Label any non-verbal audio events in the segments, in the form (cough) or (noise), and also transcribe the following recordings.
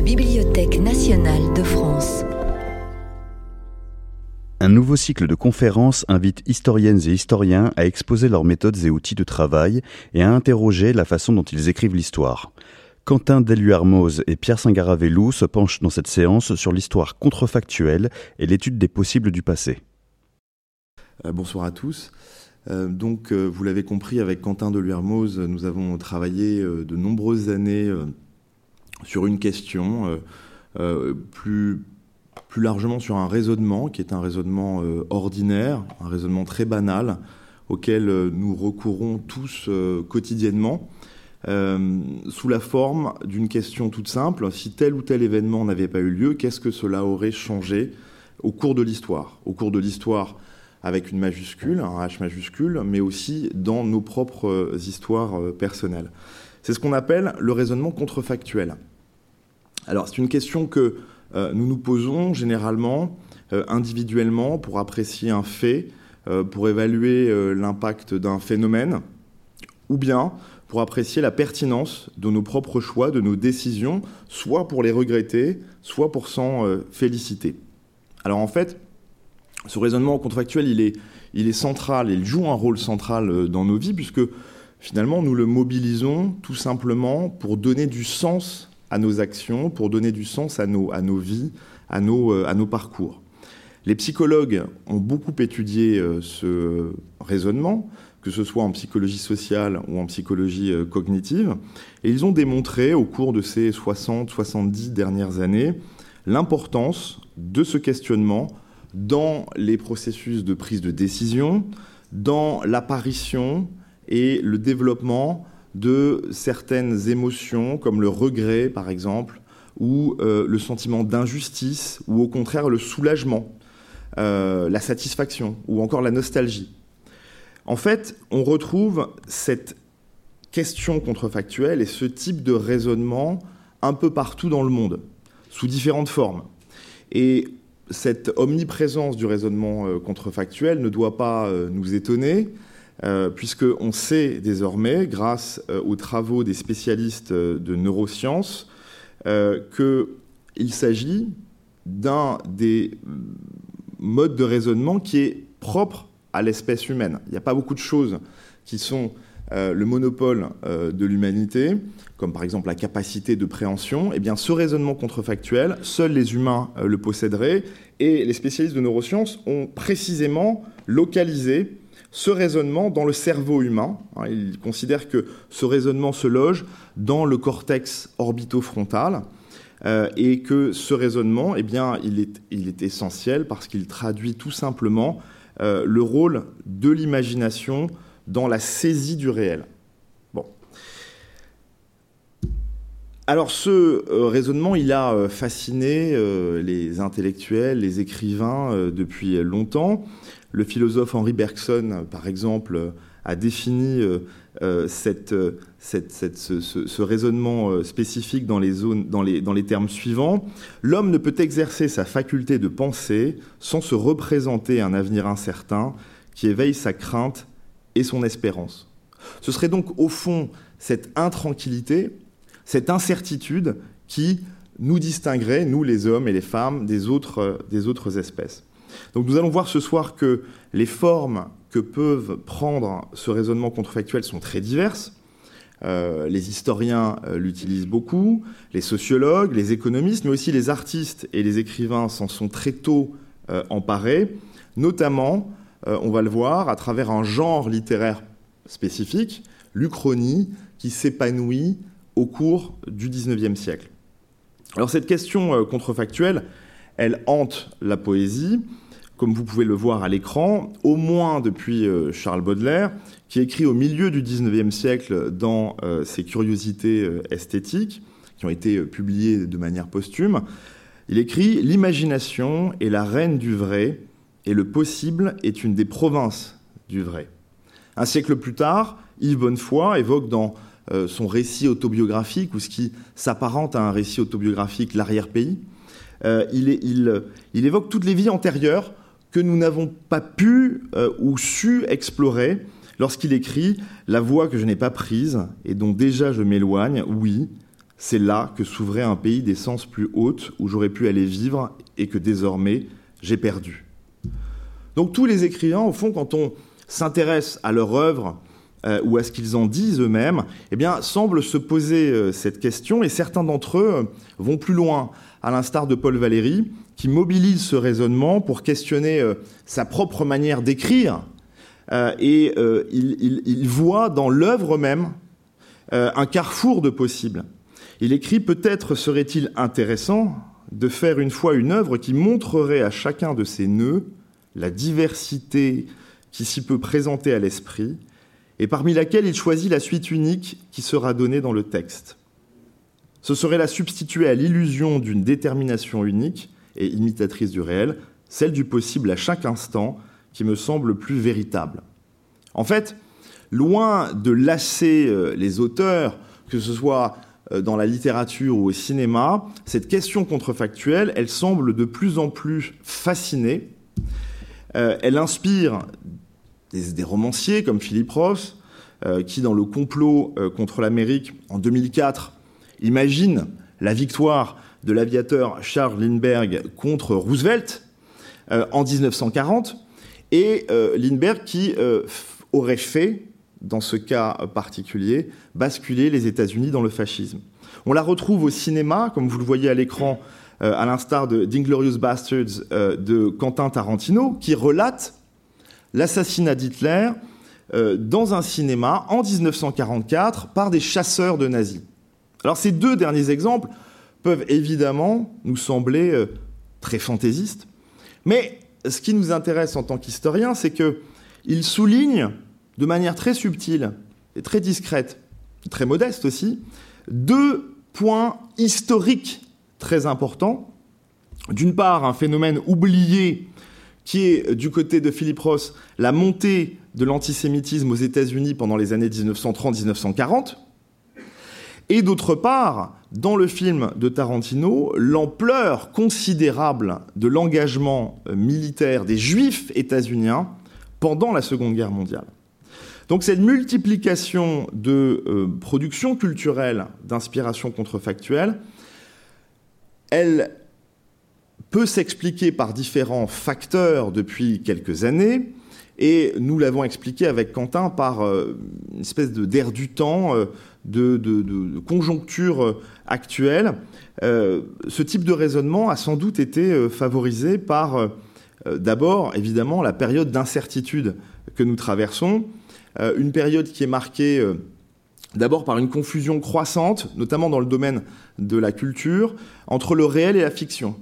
la Bibliothèque nationale de France. Un nouveau cycle de conférences invite historiennes et historiens à exposer leurs méthodes et outils de travail et à interroger la façon dont ils écrivent l'histoire. Quentin Deluermoz et Pierre Singaravelou se penchent dans cette séance sur l'histoire contrefactuelle et l'étude des possibles du passé. Euh, bonsoir à tous. Euh, donc, euh, vous l'avez compris, avec Quentin Deluermoz, nous avons travaillé de nombreuses années sur une question, plus plus largement sur un raisonnement qui est un raisonnement euh, ordinaire, un raisonnement très banal, auquel euh, nous recourons tous euh, quotidiennement, sous la forme d'une question toute simple. Si tel ou tel événement n'avait pas eu lieu, qu'est-ce que cela aurait changé au cours de l'histoire? Au cours de l'histoire avec une majuscule, un H majuscule, mais aussi dans nos propres histoires personnelles. C'est ce qu'on appelle le raisonnement contrefactuel. Alors c'est une question que euh, nous nous posons généralement euh, individuellement pour apprécier un fait, euh, pour évaluer l'impact d'un phénomène, ou bien pour apprécier la pertinence de nos propres choix, de nos décisions, soit pour les regretter, soit pour s'en féliciter. Alors en fait, ce raisonnement contrefactuel, il il est central, il joue un rôle central dans nos vies, puisque finalement, nous le mobilisons tout simplement pour donner du sens à nos actions, pour donner du sens à nos, à nos vies, à nos, euh, à nos parcours. Les psychologues ont beaucoup étudié euh, ce raisonnement, que ce soit en psychologie sociale ou en psychologie euh, cognitive, et ils ont démontré au cours de ces 60-70 dernières années l'importance de ce questionnement dans les processus de prise de décision, dans l'apparition et le développement de certaines émotions comme le regret par exemple, ou euh, le sentiment d'injustice, ou au contraire le soulagement, euh, la satisfaction, ou encore la nostalgie. En fait, on retrouve cette question contrefactuelle et ce type de raisonnement un peu partout dans le monde, sous différentes formes. Et cette omniprésence du raisonnement euh, contrefactuel ne doit pas nous étonner, euh, puisqu'on sait désormais, grâce euh, aux travaux des spécialistes euh, de neurosciences, qu'il s'agit d'un des modes de raisonnement qui est propre à l'espèce humaine. Il n'y a pas beaucoup de choses qui sont le monopole de l'humanité, comme par exemple la capacité de préhension. Eh bien, ce raisonnement contrefactuel, seuls les humains le posséderaient, et les spécialistes de neurosciences ont précisément localisé ce raisonnement dans le cerveau humain. Hein, il considère que ce raisonnement se loge dans le cortex orbitofrontal euh, et que ce raisonnement, eh bien, il est, essentiel parce qu'il traduit tout simplement euh, le rôle de l'imagination dans la saisie du réel. Bon. Alors ce euh, raisonnement, il a fasciné les intellectuels, les écrivains depuis longtemps. Le philosophe Henri Bergson, par exemple, a défini euh, euh, ce, raisonnement euh, spécifique dans les, termes suivants. L'homme ne peut exercer sa faculté de penser sans se représenter un avenir incertain qui éveille sa crainte et son espérance. Ce serait donc au fond cette intranquillité, cette incertitude qui nous distinguerait, nous les hommes et les femmes, des autres espèces. Donc nous allons voir ce soir que les formes que peuvent prendre ce raisonnement contrefactuel sont très diverses. Euh, les historiens euh, l'utilisent beaucoup, les sociologues, les économistes, mais aussi les artistes et les écrivains s'en sont très tôt euh, emparés, notamment, on va le voir, à travers un genre littéraire spécifique, l'Uchronie, qui s'épanouit au cours du XIXe siècle. Alors cette question contrefactuelle, elle hante la poésie, comme vous pouvez le voir à l'écran, au moins depuis euh, Charles Baudelaire, qui écrit au milieu du XIXe siècle dans euh, ses curiosités euh, esthétiques, qui ont été publiées de manière posthume. Il écrit L'imagination est la reine du vrai, et le possible est une des provinces du vrai. Un siècle plus tard, Yves Bonnefoy évoque dans son récit autobiographique, ou ce qui s'apparente à un récit autobiographique, L'arrière-pays, il, il, évoque toutes les vies antérieures que nous n'avons pas pu euh, ou su explorer lorsqu'il écrit La voie que je n'ai pas prise et dont déjà je m'éloigne, oui, c'est là que s'ouvrait un pays d'essence plus haute où j'aurais pu aller vivre et que désormais j'ai perdu. Donc tous les écrivains, au fond, quand on s'intéresse à leur œuvre euh, ou à ce qu'ils en disent eux-mêmes, eh bien, semblent se poser euh, cette question et certains d'entre eux euh, vont plus loin, à l'instar de Paul Valéry, qui mobilise ce raisonnement pour questionner sa propre manière d'écrire et il, il, voit dans l'œuvre même un carrefour de possibles. Il écrit Peut-être serait-il intéressant de faire une fois une œuvre qui montrerait à chacun de ces nœuds la diversité qui s'y peut présenter à l'esprit, et parmi laquelle il choisit la suite unique qui sera donnée dans le texte. Ce serait la substituer à l'illusion d'une détermination unique et imitatrice du réel, celle du possible à chaque instant, qui me semble plus véritable. En fait, loin de lasser euh, les auteurs, que ce soit euh, dans la littérature ou au cinéma, cette question contrefactuelle, elle semble de plus en plus fasciner. Euh, elle inspire des, romanciers comme Philippe Ross, qui, dans le complot contre l'Amérique en 2004, imagine la victoire de l'aviateur Charles Lindbergh contre Roosevelt en 1940, et Lindbergh qui aurait fait dans ce cas particulier, basculer les États-Unis dans le fascisme. On la retrouve au cinéma, comme vous le voyez à l'écran, euh, à l'instar de d'Inglorious Bastards euh, de Quentin Tarantino, qui relate l'assassinat d'Hitler euh, dans un cinéma en 1944 par des chasseurs de nazis. Alors ces deux derniers exemples peuvent évidemment nous sembler très fantaisistes, mais ce qui nous intéresse en tant qu'historiens, c'est qu'ils soulignent de manière très subtile et très discrète, très modeste aussi, deux points historiques très importants. D'une part, un phénomène oublié qui est du côté de Philippe Ross la montée de l'antisémitisme aux États-Unis pendant les années 1930-1940. Et d'autre part, dans le film de Tarantino, l'ampleur considérable de l'engagement militaire des juifs états-uniens pendant la Seconde Guerre mondiale. Donc cette multiplication de euh, productions culturelles d'inspiration contrefactuelle, elle peut s'expliquer par différents facteurs depuis quelques années, et nous l'avons expliqué avec Quentin par euh, une espèce d'air du temps, euh, de, conjoncture actuelle. ce type de raisonnement a sans doute été favorisé par, d'abord, évidemment, la période d'incertitude que nous traversons, euh, une période qui est marquée euh, d'abord par une confusion croissante, notamment dans le domaine de la culture, entre le réel et la fiction.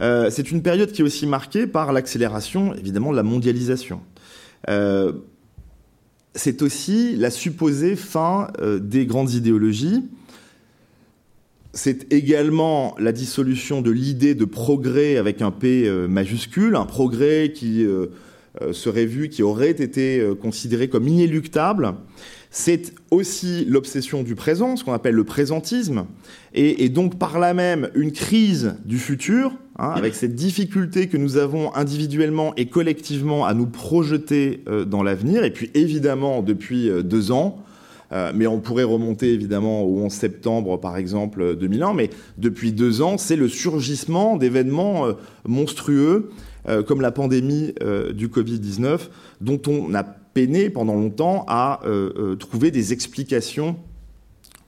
Euh, c'est une période qui est aussi marquée par l'accélération, évidemment, de la mondialisation. C'est aussi la supposée fin des grandes idéologies. C'est également la dissolution de l'idée de progrès avec un P majuscule, un progrès qui euh, serait vu, qui aurait été euh, considéré comme inéluctable. C'est aussi l'obsession du présent, ce qu'on appelle le présentisme, et, donc par là même une crise du futur, hein, avec cette difficulté que nous avons individuellement et collectivement à nous projeter euh, dans l'avenir, et puis évidemment depuis deux ans, mais on pourrait remonter évidemment au 11 septembre, par exemple, 2001. Mais depuis deux ans, c'est le surgissement d'événements monstrueux euh, comme la pandémie euh, du Covid-19, dont on a peiné pendant longtemps à euh, trouver des explications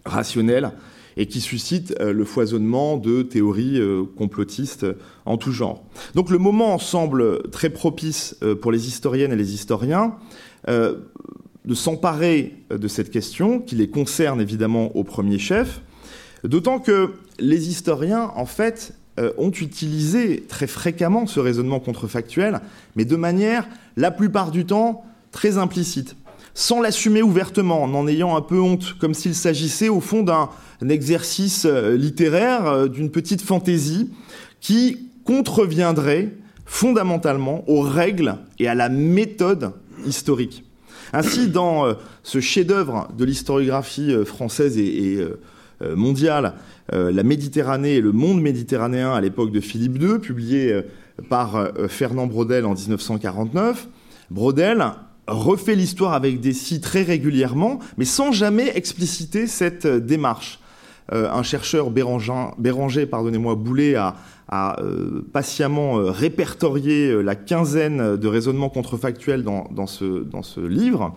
rationnelles et qui suscitent le foisonnement de théories complotistes en tout genre. Donc le moment semble très propice pour les historiennes et les historiens de s'emparer de cette question, qui les concerne évidemment au premier chef, d'autant que les historiens, en fait, euh, ont utilisé très fréquemment ce raisonnement contrefactuel, mais de manière, la plupart du temps, très implicite, sans l'assumer ouvertement, en en ayant un peu honte, comme s'il s'agissait au fond d'un exercice euh, littéraire, euh, d'une petite fantaisie, qui contreviendrait fondamentalement aux règles et à la méthode historique. Ainsi, dans ce chef-d'œuvre de l'historiographie française et, mondiale, euh, la Méditerranée et le monde méditerranéen à l'époque de Philippe II, publié euh, par euh, Fernand Brodel en 1949. Brodel refait l'histoire avec des si très régulièrement, mais sans jamais expliciter cette démarche. un chercheur Béranger, pardonnez-moi, Boulet a, patiemment répertorié la quinzaine de raisonnements contrefactuels dans, ce, dans ce livre.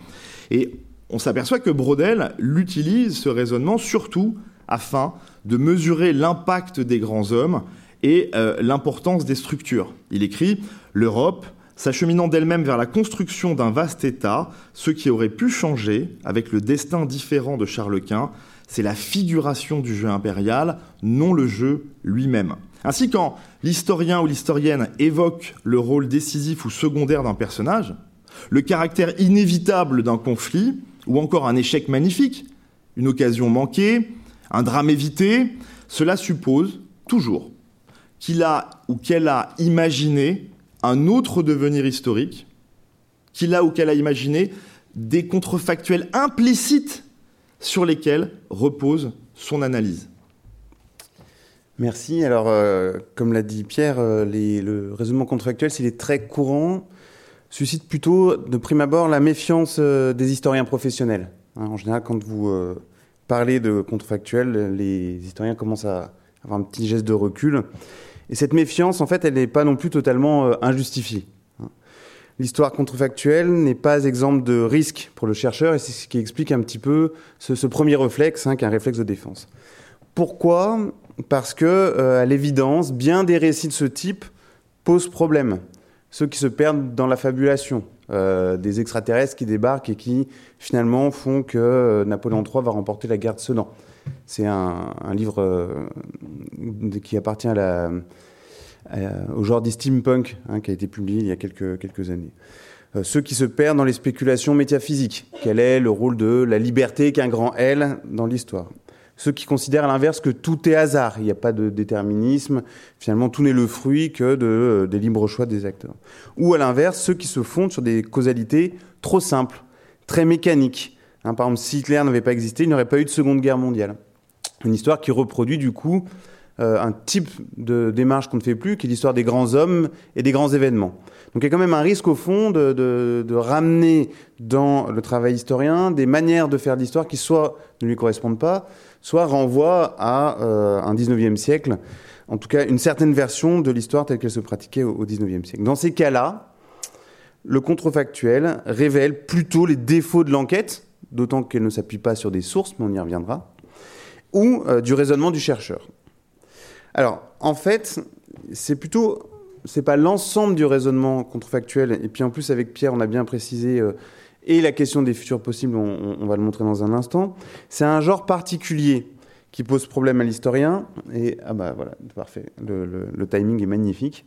Et on s'aperçoit que Brodel l'utilise, ce raisonnement, surtout afin de mesurer l'impact des grands hommes et euh, l'importance des structures. Il écrit L'Europe, s'acheminant d'elle-même vers la construction d'un vaste État, ce qui aurait pu changer avec le destin différent de Charles Quint, c'est la figuration du jeu impérial, non le jeu lui-même. Ainsi, quand l'historien ou l'historienne évoque le rôle décisif ou secondaire d'un personnage, le caractère inévitable d'un conflit, ou encore un échec magnifique, une occasion manquée, un drame évité, cela suppose toujours qu'il a ou qu'elle a imaginé un autre devenir historique, qu'il a ou qu'elle a imaginé des contrefactuels implicites sur lesquels repose son analyse. Merci. Alors, euh, comme l'a dit Pierre, euh, le raisonnement contrefactuel, s'il est très courant, suscite plutôt, de prime abord, la méfiance euh, des historiens professionnels. Hein, en général, quand vous parlez de contrefactuel, les historiens commencent à avoir un petit geste de recul. Et cette méfiance, en fait, elle n'est pas non plus totalement euh, injustifiée. Hein. L'histoire contrefactuelle n'est pas exemple de risque pour le chercheur, et c'est ce qui explique un petit peu ce, premier réflexe, hein, qui est un réflexe de défense. Pourquoi? Parce que, à l'évidence, bien des récits de ce type posent problème ceux qui se perdent dans la fabulation, euh, des extraterrestres qui débarquent et qui finalement font que euh, Napoléon III va remporter la guerre de Sedan. C'est un, livre euh, qui appartient au genre du steampunk, hein, qui a été publié il y a quelques, quelques années. ceux qui se perdent dans les spéculations métaphysiques. Quel est le rôle de la liberté qu'un grand L dans l'histoire? Ceux qui considèrent à l'inverse que tout est hasard, il n'y a pas de déterminisme, finalement tout n'est le fruit que de, euh, des libres choix des acteurs. Ou à l'inverse, ceux qui se fondent sur des causalités trop simples, très mécaniques. Hein, par exemple, si Hitler n'avait pas existé, il n'y aurait pas eu de Seconde Guerre mondiale. Une histoire qui reproduit du coup euh, un type de démarche qu'on ne fait plus, qui est l'histoire des grands hommes et des grands événements. Donc il y a quand même un risque au fond de, de, de ramener dans le travail historien des manières de faire l'histoire qui soit ne lui correspondent pas, soit renvoie à euh, un 19e siècle, en tout cas une certaine version de l'histoire telle qu'elle se pratiquait au, au 19e siècle. Dans ces cas-là, le contrefactuel révèle plutôt les défauts de l'enquête, d'autant qu'elle ne s'appuie pas sur des sources, mais on y reviendra, ou euh, du raisonnement du chercheur. Alors, en fait, c'est plutôt, c'est pas l'ensemble du raisonnement contrefactuel, et puis en plus avec Pierre, on a bien précisé euh, et la question des futurs possibles, on, va le montrer dans un instant. C'est un genre particulier qui pose problème à l'historien. Et ah bah voilà, parfait, le, timing est magnifique.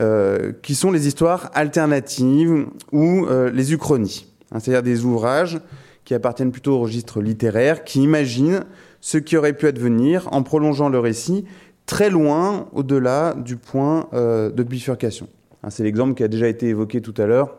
Euh, qui sont les histoires alternatives ou euh, les uchronies, hein, c'est-à-dire des ouvrages qui appartiennent plutôt au registre littéraire, qui imaginent ce qui aurait pu advenir en prolongeant le récit très loin au-delà du point euh, de bifurcation. Hein, c'est l'exemple qui a déjà été évoqué tout à l'heure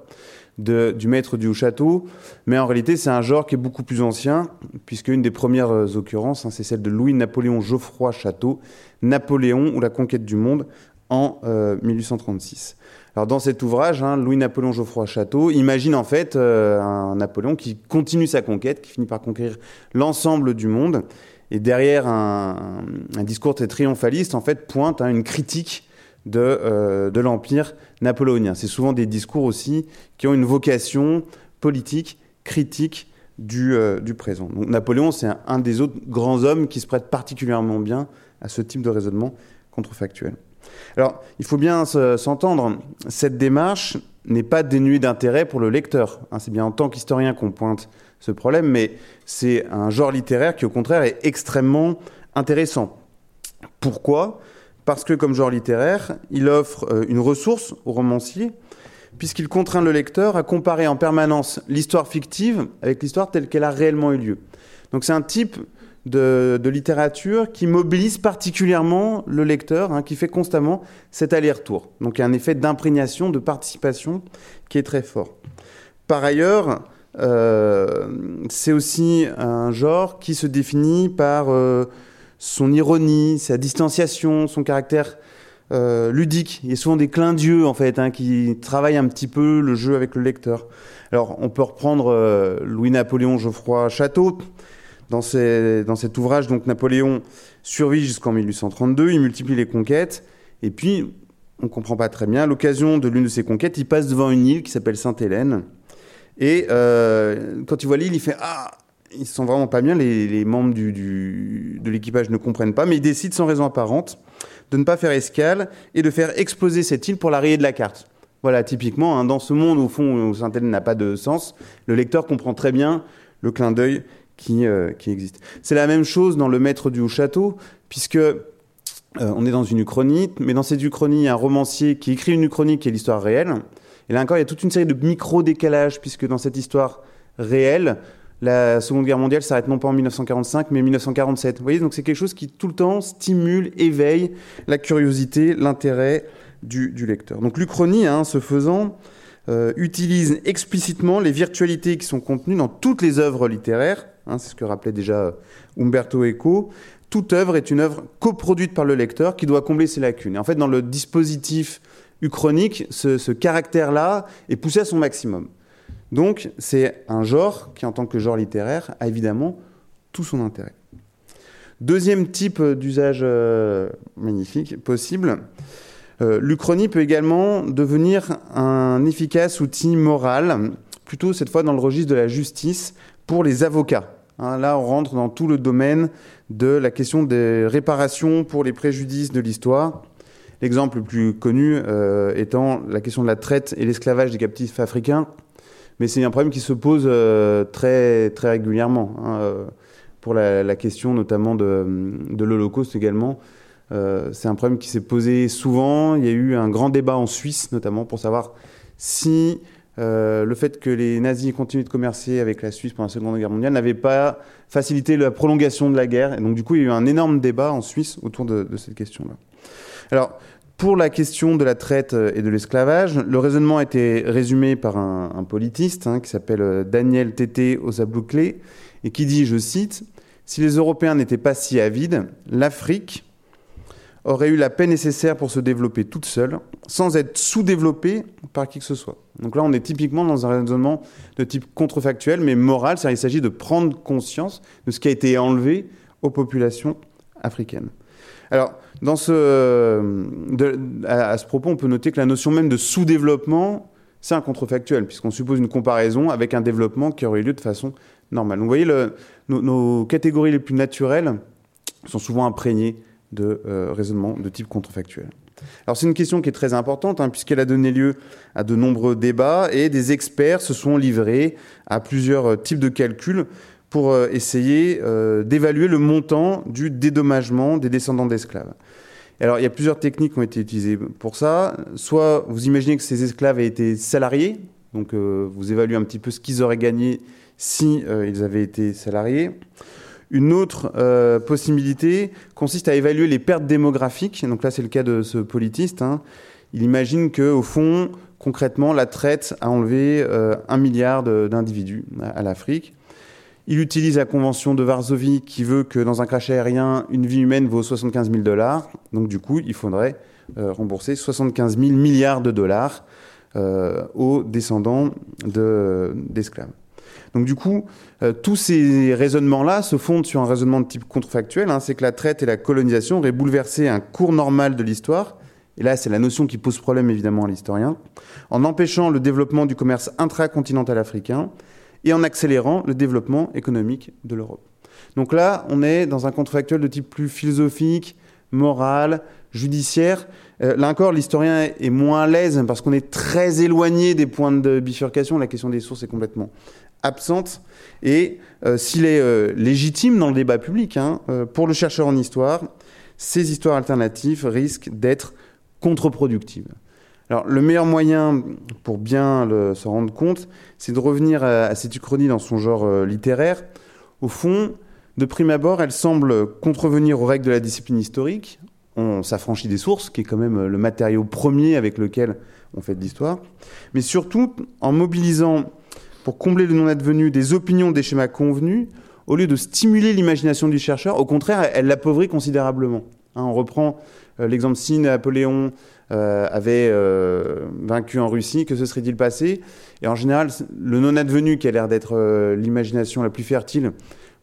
du maître du château, mais en réalité c'est un genre qui est beaucoup plus ancien, puisque une des premières euh, occurrences, hein, c'est celle de Louis-Napoléon Geoffroy Château, Napoléon ou la conquête du monde en 1836. Euh, Alors dans cet ouvrage, hein, Louis-Napoléon Geoffroy Château imagine en fait euh, un Napoléon qui continue sa conquête, qui finit par conquérir l'ensemble du monde, et derrière un, discours très triomphaliste, en fait, pointe à une critique de, euh, de l'Empire napoléonien. C'est souvent des discours aussi qui ont une vocation politique, critique du, euh, du présent. Donc, Napoléon, c'est un, des autres grands hommes qui se prête particulièrement bien à ce type de raisonnement contrefactuel. Alors, il faut bien s'entendre, cette démarche n'est pas dénuée d'intérêt pour le lecteur. Hein, c'est bien en tant qu'historien qu'on pointe ce problème, mais c'est un genre littéraire qui, au contraire, est extrêmement intéressant. Pourquoi? Parce que comme genre littéraire, il offre euh, une ressource au romancier, puisqu'il contraint le lecteur à comparer en permanence l'histoire fictive avec l'histoire telle qu'elle a réellement eu lieu. Donc c'est un type de, littérature qui mobilise particulièrement le lecteur, hein, qui fait constamment cet aller-retour. Donc il y a un effet d'imprégnation, de participation qui est très fort. Par ailleurs, euh, c'est aussi un genre qui se définit par... Euh, son ironie, sa distanciation, son caractère euh, ludique. Il y a souvent des clins d'yeux en fait hein, qui travaillent un petit peu le jeu avec le lecteur. Alors on peut reprendre euh, Louis-Napoléon Geoffroy Château. dans, cet ouvrage, donc Napoléon survit jusqu'en 1832, il multiplie les conquêtes, et puis, on ne comprend pas très bien, à l'occasion de l'une de ses conquêtes, il passe devant une île qui s'appelle Sainte-Hélène, et euh, quand il voit l'île, il fait Ah, ils sont vraiment pas bien, les, membres du, de l'équipage ne comprennent pas, mais il décide sans raison apparente de ne pas faire escale et de faire exploser cette île pour la rayer de la carte. Voilà, typiquement, hein, dans ce monde au fond où Sainte-Hélène n'a pas de sens, le lecteur comprend très bien le clin d'œil qui, euh, qui existe. C'est la même chose dans Le Maître du Haut-Château, puisque euh, on est dans une uchronie, mais dans cette uchronie, il y a un romancier qui écrit une uchronie qui est l'histoire réelle. Et là encore, il y a toute une série de micro-décalages, puisque dans cette histoire réelle, la Seconde Guerre mondiale s'arrête non pas en 1945, mais en 1947. Vous voyez, donc c'est quelque chose qui tout le temps stimule, éveille la curiosité, l'intérêt du, lecteur. Donc l'Uchronie, hein, ce faisant, euh, utilise explicitement les virtualités qui sont contenues dans toutes les œuvres littéraires. Hein, c'est ce que rappelait déjà Umberto Eco. Toute œuvre est une œuvre coproduite par le lecteur qui doit combler ses lacunes. Et en fait, dans le dispositif uchronique, ce caractère-là est poussé à son maximum. Donc c'est un genre qui, en tant que genre littéraire, a évidemment tout son intérêt. Deuxième type d'usage euh, magnifique possible, euh, l'Uchronie peut également devenir un efficace outil moral, plutôt cette fois dans le registre de la justice, pour les avocats. Hein, là, on rentre dans tout le domaine de la question des réparations pour les préjudices de l'histoire. L'exemple le plus connu euh, étant la question de la traite et l'esclavage des captifs africains mais c'est un problème qui se pose euh, très, très régulièrement. Hein, euh, pour la, question notamment de, l'Holocauste également. Euh, c'est un problème qui s'est posé souvent. Il y a eu un grand débat en Suisse notamment pour savoir si le fait que les nazis continuent de commercer avec la Suisse pendant la Seconde Guerre mondiale n'avait pas facilité la prolongation de la guerre. Et donc du coup, il y a eu un énorme débat en Suisse autour de, de cette question-là. Alors, pour la question de la traite euh, et de l'esclavage, le raisonnement a été résumé par un, politiste hein, qui s'appelle euh, Daniel Tété Osablouclé et qui dit, je cite, Si les Européens n'étaient pas si avides, l'Afrique aurait eu la paix nécessaire pour se développer toute seule, sans être sous-développée par qui que ce soit. Donc là, on est typiquement dans un raisonnement de type contrefactuel, mais moral, c'est-à-dire qu'il s'agit de prendre conscience de ce qui a été enlevé aux populations africaines. Alors, à, ce propos, on peut noter que la notion même de sous-développement, c'est un contrefactuel, puisqu'on suppose une comparaison avec un développement qui aurait eu lieu de façon normale. vous voyez, nos, catégories les plus naturelles sont souvent imprégnées de euh, raisonnements de type contrefactuel. Alors c'est une question qui est très importante, hein, puisqu'elle a donné lieu à de nombreux débats, et des experts se sont livrés à plusieurs types de calculs pour euh, essayer euh, d'évaluer le montant du dédommagement des descendants d'esclaves. Alors, il y a plusieurs techniques qui ont été utilisées pour ça. Soit vous imaginez que ces esclaves aient été salariés, donc euh, vous évaluez un petit peu ce qu'ils auraient gagné si ils avaient été salariés. Une autre possibilité consiste à évaluer les pertes démographiques. Donc là, c'est le cas de ce politiste. Hein. Il imagine que, au fond, concrètement, la traite a enlevé un milliard d'individus à l'Afrique. Il utilise la convention de Varsovie qui veut que dans un crash aérien, une vie humaine vaut 75 000 dollars. Donc du coup, il faudrait euh, rembourser 75 000 milliards de dollars euh, aux descendants d'esclaves. Donc du coup, euh, tous ces raisonnements-là se fondent sur un raisonnement de type contrefactuel. Hein, c'est que la traite et la colonisation auraient bouleversé un cours normal de l'histoire. Et là, c'est la notion qui pose problème évidemment à l'historien, en empêchant le développement du commerce intracontinental africain et en accélérant le développement économique de l'Europe. Donc là, on est dans un contrefactuel de type plus philosophique, moral, judiciaire. Euh, là encore, l'historien est moins à l'aise parce qu'on est très éloigné des points de bifurcation. La question des sources est complètement absente. Et euh, s'il est euh, légitime dans le débat public, hein, pour le chercheur en histoire, ces histoires alternatives risquent d'être contre-productives. Alors, le meilleur moyen pour bien se rendre compte, c'est de revenir à, cette uchronie dans son genre euh, littéraire. Au fond, de prime abord, elle semble contrevenir aux règles de la discipline historique. On s'affranchit des sources, qui est quand même le matériau premier avec lequel on fait de l'histoire. Mais surtout, en mobilisant, pour combler le non-advenu, des opinions, des schémas convenus, au lieu de stimuler l'imagination du chercheur, au contraire, elle l'appauvrit considérablement. Hein, on reprend euh, l'exemple si Napoléon euh, avait euh, vaincu en Russie, que se serait-il passé? Et en général, le non-advenu, qui a l'air d'être l'imagination la plus fertile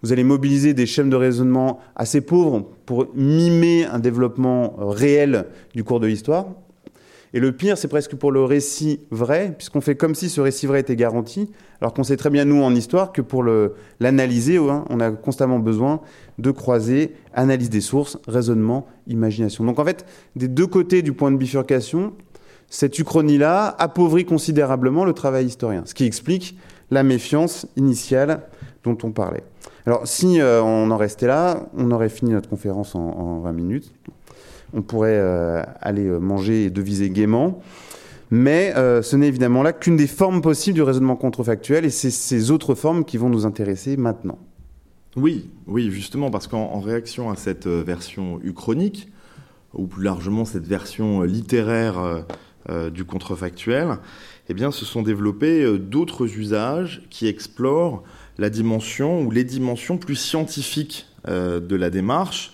vous allez mobiliser des chaînes de raisonnement assez pauvres pour mimer un développement réel du cours de l'histoire. Et le pire, c'est presque pour le récit vrai, puisqu'on fait comme si ce récit vrai était garanti, alors qu'on sait très bien, nous, en histoire, que pour l'analyser, hein, on a constamment besoin de croiser analyse des sources, raisonnement, imagination. Donc en fait, des deux côtés du point de bifurcation, cette uchronie-là appauvrit considérablement le travail historien, ce qui explique la méfiance initiale dont on parlait. Alors si euh, on en restait là, on aurait fini notre conférence en, en 20 minutes on pourrait euh, aller euh, manger et deviser gaiement. Mais euh, ce n'est évidemment là qu'une des formes possibles du raisonnement contrefactuel, et c'est ces autres formes qui vont nous intéresser maintenant. Oui, oui, justement, parce qu'en réaction à cette version uchronique, ou plus largement cette version littéraire du contrefactuel, eh bien, se sont développés d'autres usages qui explorent la dimension ou les dimensions plus scientifiques de la démarche,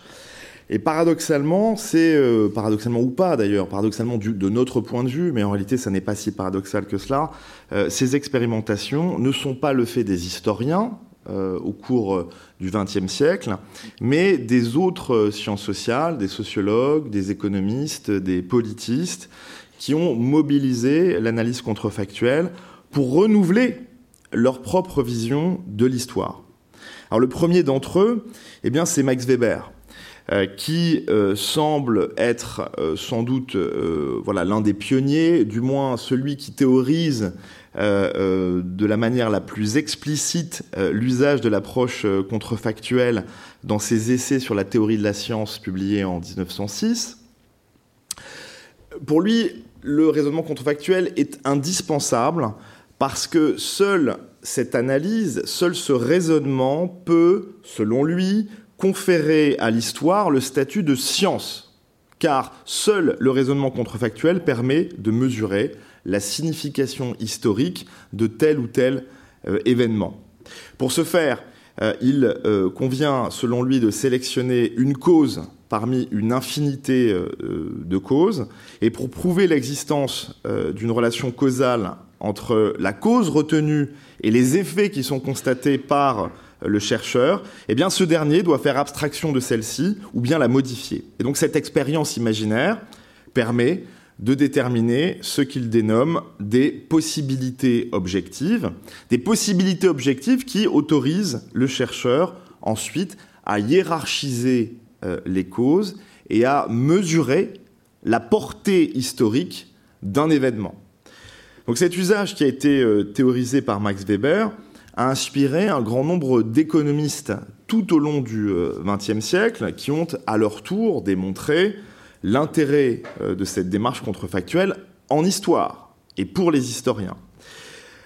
et paradoxalement, c'est euh, paradoxalement ou pas d'ailleurs, paradoxalement de notre point de vue, mais en réalité, ça n'est pas si paradoxal que cela. Euh, ces expérimentations ne sont pas le fait des historiens euh, au cours du XXe siècle, mais des autres sciences sociales, des sociologues, des économistes, des politistes, qui ont mobilisé l'analyse contrefactuelle pour renouveler leur propre vision de l'histoire. Alors le premier d'entre eux, eh bien, c'est Max Weber. Euh, qui euh, semble être euh, sans doute voilà l'un des pionniers, du moins celui qui théorise de la manière la plus explicite l'usage de l'approche contrefactuelle dans ses essais sur la théorie de la science publiés en 1906. Pour lui, le raisonnement contrefactuel est indispensable parce que seule cette analyse, seul ce raisonnement peut, selon lui, conférer à l'histoire le statut de science, car seul le raisonnement contrefactuel permet de mesurer la signification historique de tel ou tel euh, événement. Pour ce faire, euh, il euh, convient, selon lui, de sélectionner une cause parmi une infinité de causes, et pour prouver l'existence d'une relation causale entre la cause retenue et les effets qui sont constatés par le chercheur, eh bien ce dernier doit faire abstraction de celle-ci ou bien la modifier. Et donc cette expérience imaginaire permet de déterminer ce qu'il dénomme des possibilités objectives, des possibilités objectives qui autorisent le chercheur ensuite à hiérarchiser euh, les causes et à mesurer la portée historique d'un événement. Donc cet usage qui a été euh, théorisé par Max Weber a inspiré un grand nombre d'économistes tout au long du XXe euh, siècle qui ont à leur tour démontré l'intérêt euh, de cette démarche contrefactuelle en histoire et pour les historiens.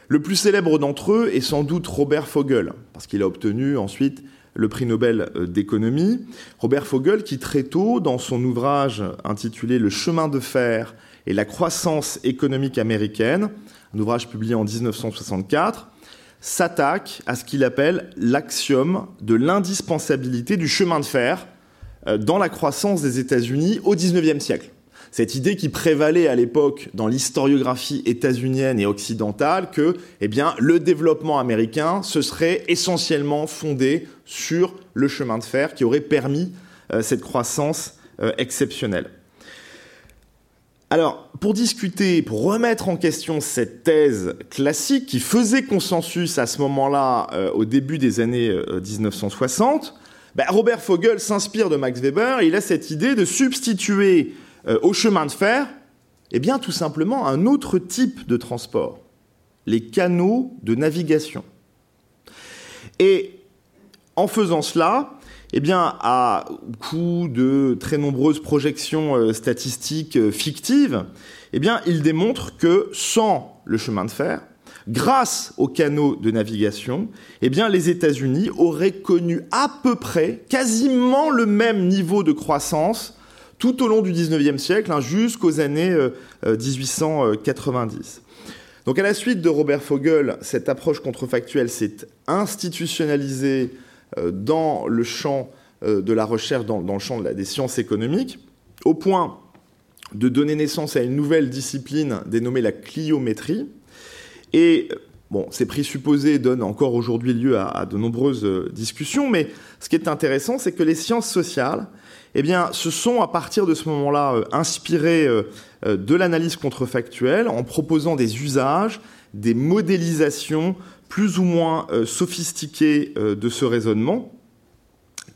Le plus célèbre d'entre eux est sans doute Robert Fogel, parce qu'il a obtenu ensuite le prix Nobel euh, d'économie. Robert Fogel qui très tôt, dans son ouvrage intitulé Le chemin de fer et la croissance économique américaine, un ouvrage publié en 1964, s'attaque à ce qu'il appelle l'axiome de l'indispensabilité du chemin de fer euh, dans la croissance des États-Unis au XIXe siècle. Cette idée qui prévalait à l'époque dans l'historiographie états-unienne et occidentale que eh bien, le développement américain se serait essentiellement fondé sur le chemin de fer qui aurait permis euh, cette croissance euh, exceptionnelle. Alors, pour discuter, pour remettre en question cette thèse classique qui faisait consensus à ce moment-là, euh, au début des années 1960, euh, ben, Robert Fogel s'inspire de Max Weber il a cette idée de substituer euh, au chemin de fer, eh bien, tout simplement un autre type de transport, les canaux de navigation. Et en faisant cela, eh bien, à coup de très nombreuses projections euh, statistiques euh, fictives, eh il démontre que sans le chemin de fer, grâce aux canaux de navigation, eh les États-Unis auraient connu à peu près quasiment le même niveau de croissance tout au long du 19e siècle, hein, jusqu'aux années 1890. Euh, Donc à la suite de Robert Fogel, cette approche contrefactuelle s'est institutionnalisée dans le champ euh, de la recherche, dans, le champ des sciences économiques, au point de donner naissance à une nouvelle discipline dénommée la cliométrie. Et Bon, ces présupposés donnent encore aujourd'hui lieu à, de nombreuses discussions, mais ce qui est intéressant, c'est que les sciences sociales, eh bien, se sont à partir de ce moment-là inspirées de l'analyse contrefactuelle en proposant des usages, des modélisations plus ou moins sophistiquées de ce raisonnement,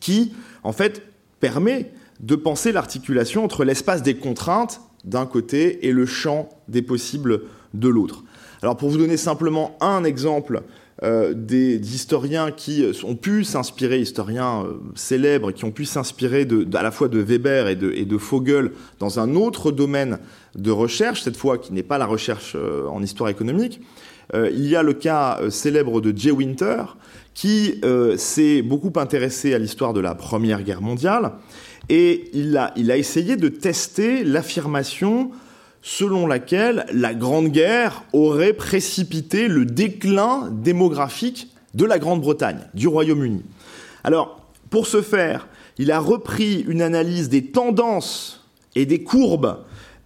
qui, en fait, permet de penser l'articulation entre l'espace des contraintes d'un côté et le champ des possibles de l'autre. Alors pour vous donner simplement un exemple euh, des, historiens qui ont pu s'inspirer, historiens euh, célèbres, qui ont pu s'inspirer à la fois de Weber et de, Vogel dans un autre domaine de recherche, cette fois qui n'est pas la recherche euh, en histoire économique. Il y a le cas célèbre de Jay Winter, qui s'est beaucoup intéressé à l'histoire de la Première Guerre mondiale et il a, il a essayé de tester l'affirmation selon laquelle la Grande Guerre aurait précipité le déclin démographique de la Grande-Bretagne, du Royaume-Uni. Alors, pour ce faire, il a repris une analyse des tendances et des courbes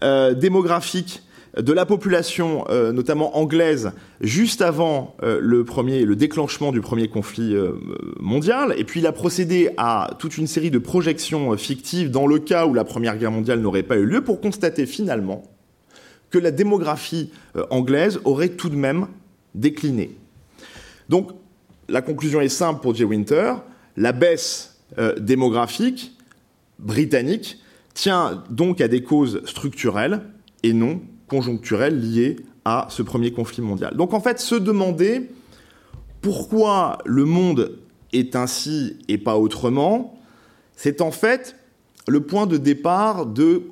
euh, démographiques de la population, euh, notamment anglaise, juste avant euh, le, premier, le déclenchement du premier conflit euh, mondial. Et puis il a procédé à toute une série de projections fictives dans le cas où la Première Guerre mondiale n'aurait pas eu lieu pour constater finalement que la démographie anglaise aurait tout de même décliné. Donc la conclusion est simple pour Jay Winter. La baisse démographique britannique tient donc à des causes structurelles et non conjoncturelle liée à ce premier conflit mondial. Donc en fait, se demander pourquoi le monde est ainsi et pas autrement, c'est en fait le point de départ de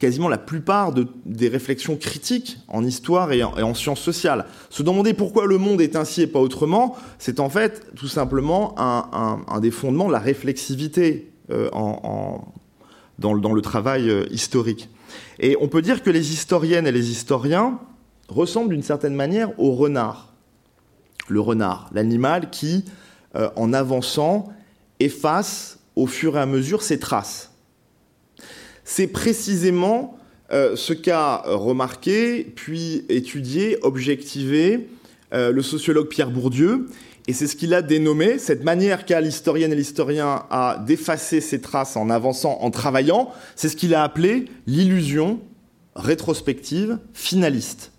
quasiment la plupart des réflexions critiques en histoire et en, sciences sociales. Se demander pourquoi le monde est ainsi et pas autrement, c'est en fait tout simplement un, des fondements de la réflexivité euh, dans, le travail euh, historique. Et on peut dire que les historiennes et les historiens ressemblent d'une certaine manière au renard. Le renard, l'animal qui, euh, en avançant, efface au fur et à mesure ses traces. C'est précisément euh, ce qu'a remarqué, puis étudié, objectivé euh, le sociologue Pierre Bourdieu, et c'est ce qu'il a dénommé, cette manière qu'a l'historienne et l'historien à d'effacer ses traces en avançant, en travaillant, c'est ce qu'il a appelé l'illusion rétrospective finaliste.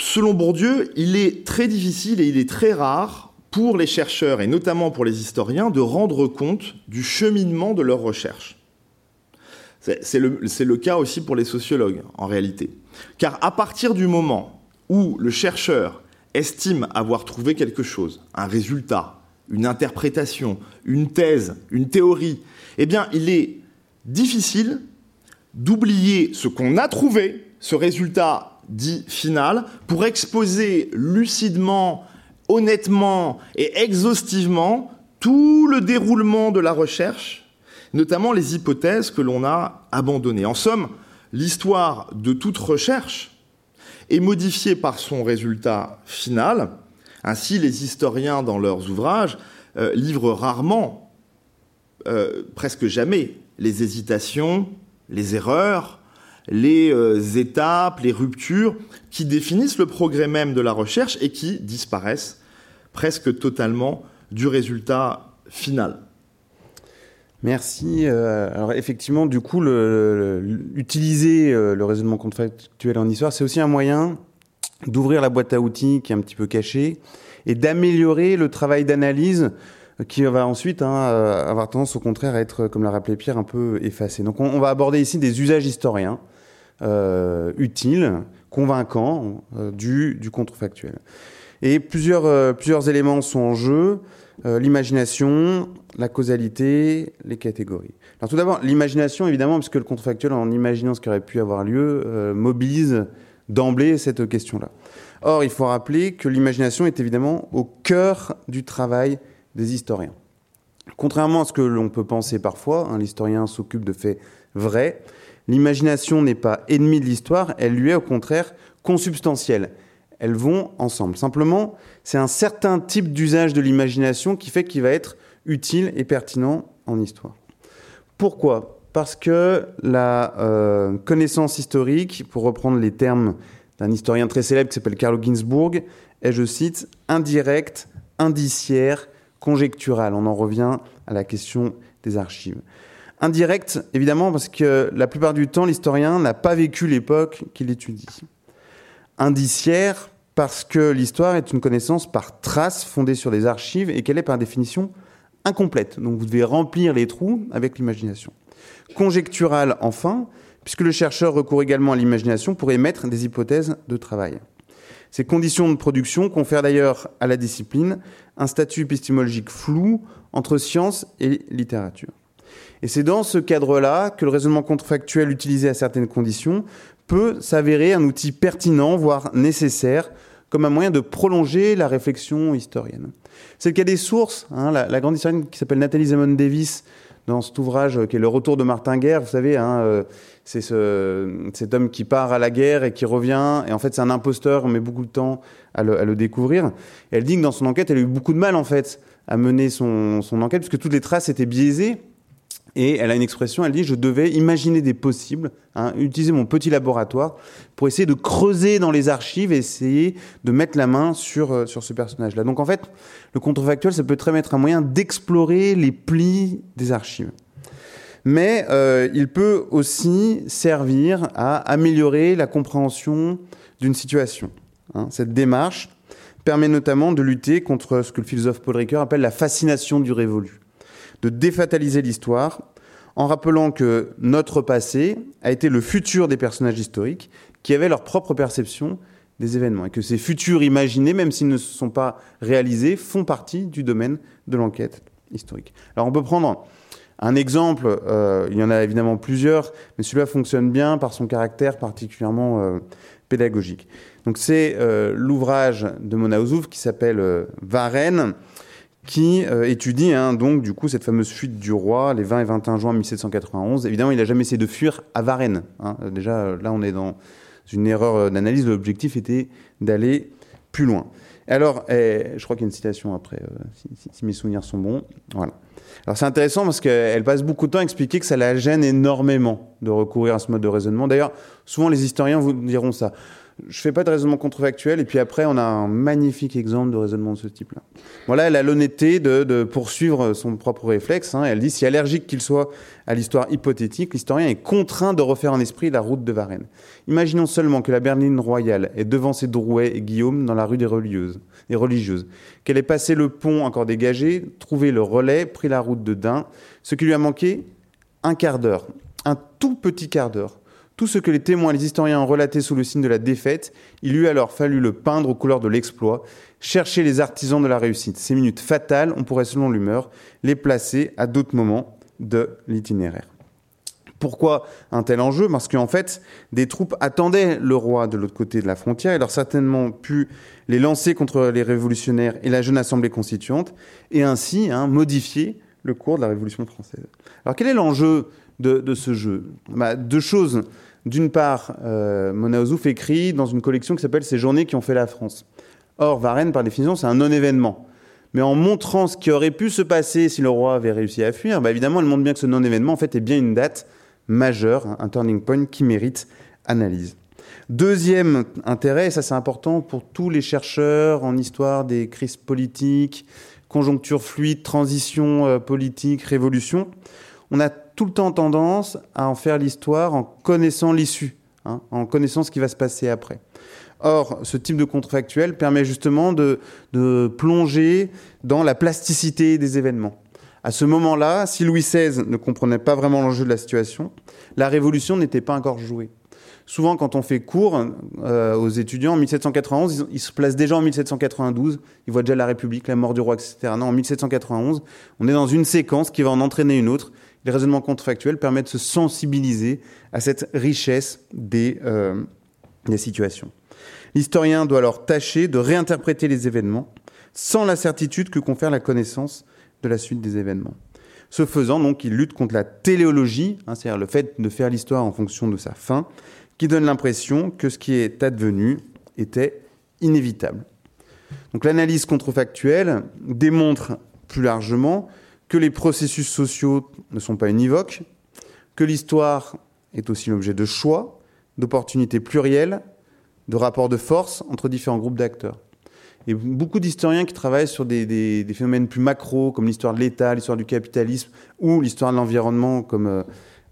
Selon Bourdieu, il est très difficile et il est très rare pour les chercheurs et notamment pour les historiens de rendre compte du cheminement de leurs recherches. C'est le, le, cas aussi pour les sociologues en réalité. Car à partir du moment où le chercheur estime avoir trouvé quelque chose, un résultat, une interprétation, une thèse, une théorie, eh bien, il est difficile d'oublier ce qu'on a trouvé, ce résultat dit final, pour exposer lucidement, honnêtement et exhaustivement tout le déroulement de la recherche, notamment les hypothèses que l'on a abandonnées. En somme, l'histoire de toute recherche est modifié par son résultat final. Ainsi, les historiens, dans leurs ouvrages, euh, livrent rarement, euh, presque jamais, les hésitations, les erreurs, les euh, étapes, les ruptures qui définissent le progrès même de la recherche et qui disparaissent presque totalement du résultat final. Merci. Euh, alors effectivement, du coup, le, utiliser euh, le raisonnement contrefactuel en histoire, c'est aussi un moyen d'ouvrir la boîte à outils qui est un petit peu cachée et d'améliorer le travail d'analyse qui va ensuite hein, euh, avoir tendance au contraire à être, comme l'a rappelé Pierre, un peu effacé. Donc on, va aborder ici des usages historiens euh, utiles, convaincants du, du contrefactuel. Et plusieurs, plusieurs éléments sont en jeu. Euh, l'imagination, la causalité, les catégories. Tout d'abord, l'imagination, évidemment, parce que le contrefactuel, en imaginant ce qui aurait pu avoir lieu, euh, mobilise d'emblée cette question-là. Or, il faut rappeler que l'imagination est évidemment au cœur du travail des historiens. Contrairement à ce que l'on peut penser parfois, hein, l'historien s'occupe de faits vrais, l'imagination n'est pas ennemie de l'histoire, elle lui est au contraire consubstantielle elles vont ensemble. Simplement, c'est un certain type d'usage de l'imagination qui fait qu'il va être utile et pertinent en histoire. Pourquoi? Parce que la euh, connaissance historique, pour reprendre les termes d'un historien très célèbre qui s'appelle Carlo Ginzburg est, je cite, indirect, indiciaire, conjectural. On en revient à la question des archives. Indirect, évidemment, parce que la plupart du temps, l'historien n'a pas vécu l'époque qu'il étudie. Indiciaire, parce que l'histoire est une connaissance par trace fondée sur des archives et qu'elle est par définition incomplète. Donc vous devez remplir les trous avec l'imagination. Conjectural, enfin, puisque le chercheur recourt également à l'imagination pour émettre des hypothèses de travail. Ces conditions de production confèrent d'ailleurs à la discipline un statut épistémologique flou entre science et littérature. Et c'est dans ce cadre-là que le raisonnement contrefactuel utilisé à certaines conditions peut s'avérer un outil pertinent, voire nécessaire, comme un moyen de prolonger la réflexion historienne. C'est le cas des sources. Hein, la, grande historienne qui s'appelle Nathalie Zemon Davis, dans cet ouvrage qui est Le Retour de Martin Guerre, vous savez, hein, euh, c'est ce, cet homme qui part à la guerre et qui revient, et en fait c'est un imposteur, on met beaucoup de temps à le, à le découvrir. Elle dit que dans son enquête, elle a eu beaucoup de mal en fait à mener son, son enquête, puisque toutes les traces étaient biaisées, et elle a une expression, elle dit je devais imaginer des possibles, hein, utiliser mon petit laboratoire pour essayer de creuser dans les archives et essayer de mettre la main sur, euh, sur ce personnage-là. Donc en fait, le contrefactuel, ça peut très bien être un moyen d'explorer les plis des archives. Mais euh, il peut aussi servir à améliorer la compréhension d'une situation. Hein. Cette démarche permet notamment de lutter contre ce que le philosophe Paul Ricoeur appelle la fascination du révolu de défataliser l'histoire en rappelant que notre passé a été le futur des personnages historiques qui avaient leur propre perception des événements et que ces futurs imaginés, même s'ils ne se sont pas réalisés, font partie du domaine de l'enquête historique. Alors on peut prendre un exemple, euh, il y en a évidemment plusieurs, mais celui-là fonctionne bien par son caractère particulièrement euh, pédagogique. Donc c'est euh, l'ouvrage de Mona Ozouf qui s'appelle Varenne qui euh, étudie hein, donc du coup cette fameuse fuite du roi les 20 et 21 juin 1791. Évidemment, il n'a jamais essayé de fuir à Varennes. Hein. Déjà, là, on est dans une erreur euh, d'analyse. L'objectif était d'aller plus loin. Alors, eh, je crois qu'il y a une citation après, euh, si, si, mes souvenirs sont bons. Voilà. Alors c'est intéressant parce qu'elle passe beaucoup de temps à expliquer que ça la gêne énormément de recourir à ce mode de raisonnement. D'ailleurs, souvent les historiens vous diront ça je fais pas de raisonnement contrefactuel. Et puis après, on a un magnifique exemple de raisonnement de ce type-là. Voilà, elle a l'honnêteté de, poursuivre son propre réflexe. Hein. Elle dit, si allergique qu'il soit à l'histoire hypothétique, l'historien est contraint de refaire en esprit la route de Varennes. Imaginons seulement que la berline royale est devancée Drouet et Guillaume dans la rue des religieuses, des religieuses, qu'elle ait passé le pont encore dégagé, trouvé le relais, pris la route de Dain. Ce qui lui a manqué, un quart d'heure, un tout petit quart d'heure tout ce que les témoins et les historiens ont relaté sous le signe de la défaite, il eût alors fallu le peindre aux couleurs de l'exploit, chercher les artisans de la réussite. Ces minutes fatales, on pourrait, selon l'humeur, les placer à d'autres moments de l'itinéraire. Pourquoi un tel enjeu? Parce qu'en fait, des troupes attendaient le roi de l'autre côté de la frontière et leur certainement pu les lancer contre les révolutionnaires et la jeune assemblée constituante, et ainsi hein, modifier le cours de la Révolution française. Alors quel est l'enjeu de, de, ce jeu? Bah, Deux choses. D'une part, euh, Mona Ozouf écrit dans une collection qui s'appelle Ces journées qui ont fait la France. Or, Varennes, par définition, c'est un non-événement. Mais en montrant ce qui aurait pu se passer si le roi avait réussi à fuir, bah évidemment, elle montre bien que ce non-événement, en fait, est bien une date majeure, un turning point qui mérite analyse. Deuxième intérêt, et ça c'est important pour tous les chercheurs en histoire des crises politiques, conjoncture fluide, transition euh, politique, révolution, on a tout le temps tendance à en faire l'histoire en connaissant l'issue, hein, en connaissant ce qui va se passer après. Or, ce type de contrefactuel permet justement de, plonger dans la plasticité des événements. À ce moment-là, si Louis XVI ne comprenait pas vraiment l'enjeu de la situation, la révolution n'était pas encore jouée. Souvent, quand on fait cours euh, aux étudiants en 1791, ils, ils, se placent déjà en 1792. Ils voient déjà la République, la mort du roi, etc. Non, en 1791, on est dans une séquence qui va en entraîner une autre les raisonnements contrefactuels permettent de se sensibiliser à cette richesse des, euh, des situations. L'historien doit alors tâcher de réinterpréter les événements sans la certitude que confère la connaissance de la suite des événements. Ce faisant, donc, il lutte contre la téléologie, hein, c'est-à-dire le fait de faire l'histoire en fonction de sa fin, qui donne l'impression que ce qui est advenu était inévitable. L'analyse contrefactuelle démontre plus largement que les processus sociaux ne sont pas univoques, que l'histoire est aussi l'objet de choix, d'opportunités plurielles, de rapports de force entre différents groupes d'acteurs. Et beaucoup d'historiens qui travaillent sur des, phénomènes plus macro, comme l'histoire de l'État, l'histoire du capitalisme ou l'histoire de l'environnement, comme euh,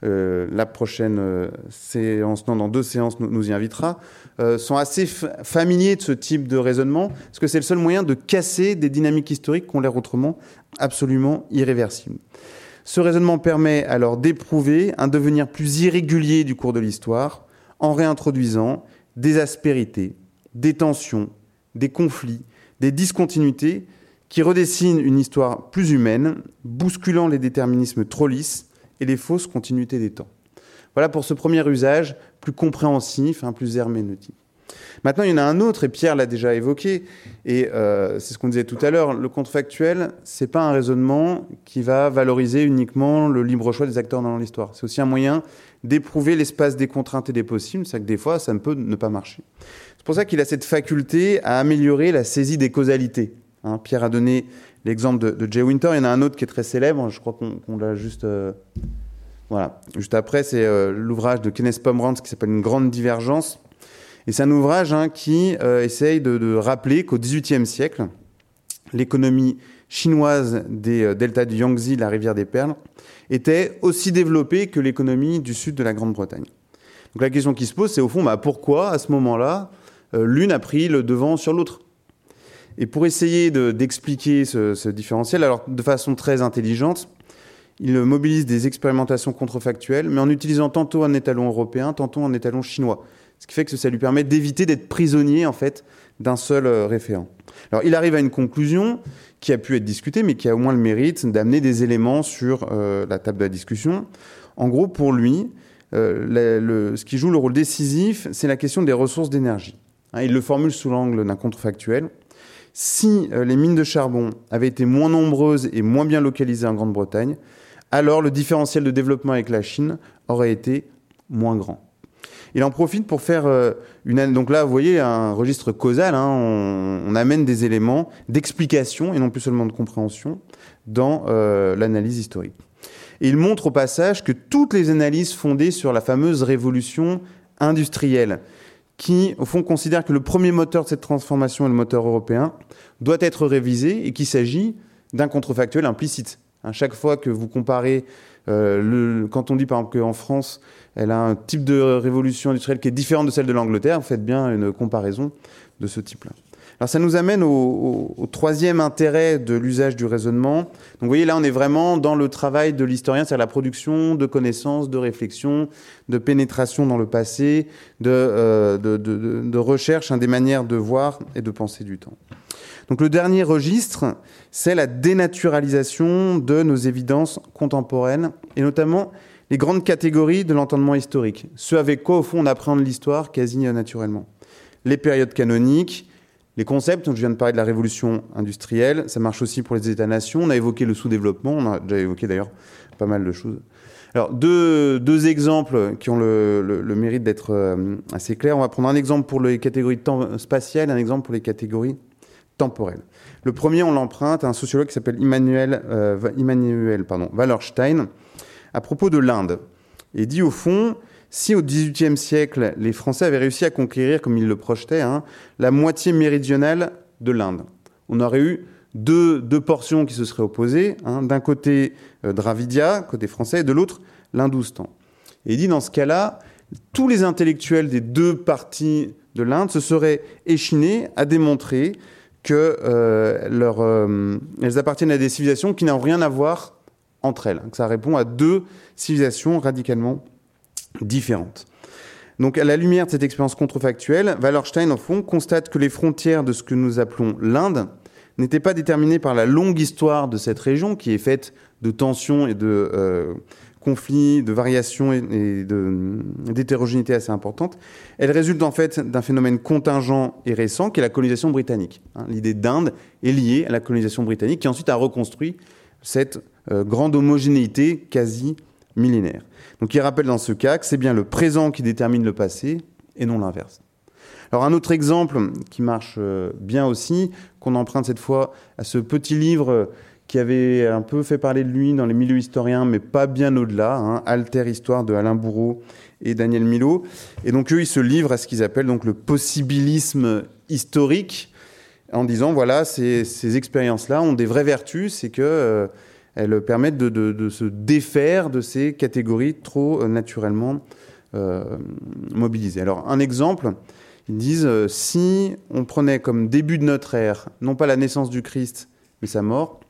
euh, la prochaine euh, séance, non, dans deux séances, nous, y invitera, euh, sont assez familiers de ce type de raisonnement, parce que c'est le seul moyen de casser des dynamiques historiques qui ont l'air autrement? Absolument irréversibles. Ce raisonnement permet alors d'éprouver un devenir plus irrégulier du cours de l'histoire en réintroduisant des aspérités, des tensions, des conflits, des discontinuités qui redessinent une histoire plus humaine, bousculant les déterminismes trop lisses et les fausses continuités des temps. Voilà pour ce premier usage plus compréhensif, hein, plus herméneutique. Maintenant, il y en a un autre, et Pierre l'a déjà évoqué, et euh, c'est ce qu'on disait tout à l'heure, le contrefactuel, c'est pas un raisonnement qui va valoriser uniquement le libre choix des acteurs dans l'histoire. C'est aussi un moyen d'éprouver l'espace des contraintes et des possibles, c'est que des fois, ça ne peut ne pas marcher. C'est pour ça qu'il a cette faculté à améliorer la saisie des causalités. Hein, Pierre a donné l'exemple de, Jay Winter, il y en a un autre qui est très célèbre, je crois qu'on qu l'a juste... Euh, voilà. Juste après, c'est euh, l'ouvrage de Kenneth Pomerantz qui s'appelle Une grande divergence, et c'est un ouvrage hein, qui euh, essaye de, rappeler qu'au XVIIIe siècle, l'économie chinoise des deltas du Yangtze, la rivière des Perles, était aussi développée que l'économie du sud de la Grande-Bretagne. Donc la question qui se pose, c'est au fond, bah, pourquoi à ce moment-là, l'une a pris le devant sur l'autre? Et pour essayer d'expliquer de, ce, ce différentiel, alors de façon très intelligente, il mobilise des expérimentations contrefactuelles, mais en utilisant tantôt un étalon européen, tantôt un étalon chinois ce qui fait que ça lui permet d'éviter d'être prisonnier en fait d'un seul euh, référent. Alors il arrive à une conclusion qui a pu être discutée, mais qui a au moins le mérite d'amener des éléments sur euh, la table de la discussion. En gros, pour lui, euh, ce qui joue le rôle décisif, c'est la question des ressources d'énergie. Hein, il le formule sous l'angle d'un contrefactuel. Si euh, les mines de charbon avaient été moins nombreuses et moins bien localisées en Grande-Bretagne, alors le différentiel de développement avec la Chine aurait été moins grand. Il en profite pour faire euh, une. Donc là, vous voyez, un registre causal. Hein, on, amène des éléments d'explication et non plus seulement de compréhension dans euh, l'analyse historique. Et il montre au passage que toutes les analyses fondées sur la fameuse révolution industrielle, qui, au fond, considère que le premier moteur de cette transformation est le moteur européen, doit être révisé et qu'il s'agit d'un contrefactuel implicite. Hein, chaque fois que vous comparez, euh, quand on dit par exemple qu'en France, elle a un type de révolution industrielle qui est différent de celle de l'Angleterre. Faites bien une comparaison de ce type-là. Alors ça nous amène au, troisième intérêt de l'usage du raisonnement. Donc vous voyez là on est vraiment dans le travail de l'historien, c'est-à-dire la production de connaissances, de réflexion, de pénétration dans le passé, de, euh, de, de, de recherche hein, des manières de voir et de penser du temps. Donc le dernier registre, c'est la dénaturalisation de nos évidences contemporaines et notamment les grandes catégories de l'entendement historique, ce avec quoi, au fond, on appréhende l'histoire quasi naturellement. Les périodes canoniques, les concepts, je viens de parler de la révolution industrielle, ça marche aussi pour les États-nations, on a évoqué le sous-développement, on a déjà évoqué d'ailleurs pas mal de choses. Alors, deux, exemples qui ont le, mérite d'être euh, assez clairs. On va prendre un exemple pour les catégories temps spatiales, un exemple pour les catégories temporelles. Le premier, on l'emprunte à un sociologue qui s'appelle Emmanuel, euh, Wallerstein, à propos de l'Inde et dit au fond, si au XVIIIe siècle, les Français avaient réussi à conquérir, comme ils le projetaient, hein, la moitié méridionale de l'Inde, on aurait eu deux, portions qui se seraient opposées. Hein, D'un côté, euh, Dravidia, côté français, et de l'autre, l'Hindoustan. Et il dit, dans ce cas-là, tous les intellectuels des deux parties de l'Inde se seraient échinés à démontrer que euh, euh, appartiennent à des civilisations qui n'ont rien à voir entre elles. Ça répond à deux civilisations radicalement différentes. Donc, à la lumière de cette expérience contrefactuelle, Wallerstein, au fond, constate que les frontières de ce que nous appelons l'Inde n'étaient pas déterminées par la longue histoire de cette région, qui est faite de tensions et de euh, conflits, de variations et d'hétérogénéité assez importante. Elle résulte en fait d'un phénomène contingent et récent, qui est la colonisation britannique. Hein, L'idée d'Inde est liée à la colonisation britannique, qui ensuite a reconstruit cette euh, grande homogénéité quasi millénaire. Donc il rappelle dans ce cas que c'est bien le présent qui détermine le passé et non l'inverse. Alors un autre exemple qui marche euh, bien aussi, qu'on emprunte cette fois à ce petit livre qui avait un peu fait parler de lui dans les milieux historiens, mais pas bien au-delà. Hein, Alter Histoire de Alain Bourreau et Daniel Milo. Et donc eux, ils se livrent à ce qu'ils appellent donc le possibilisme historique, en disant voilà, ces, ces expériences-là ont des vraies vertus, c'est que euh, elles permettent de, se défaire de ces catégories trop euh, naturellement euh, mobilisées. Alors un exemple, ils disent euh, si on prenait comme début de notre ère, non pas la naissance du Christ, mais sa mort,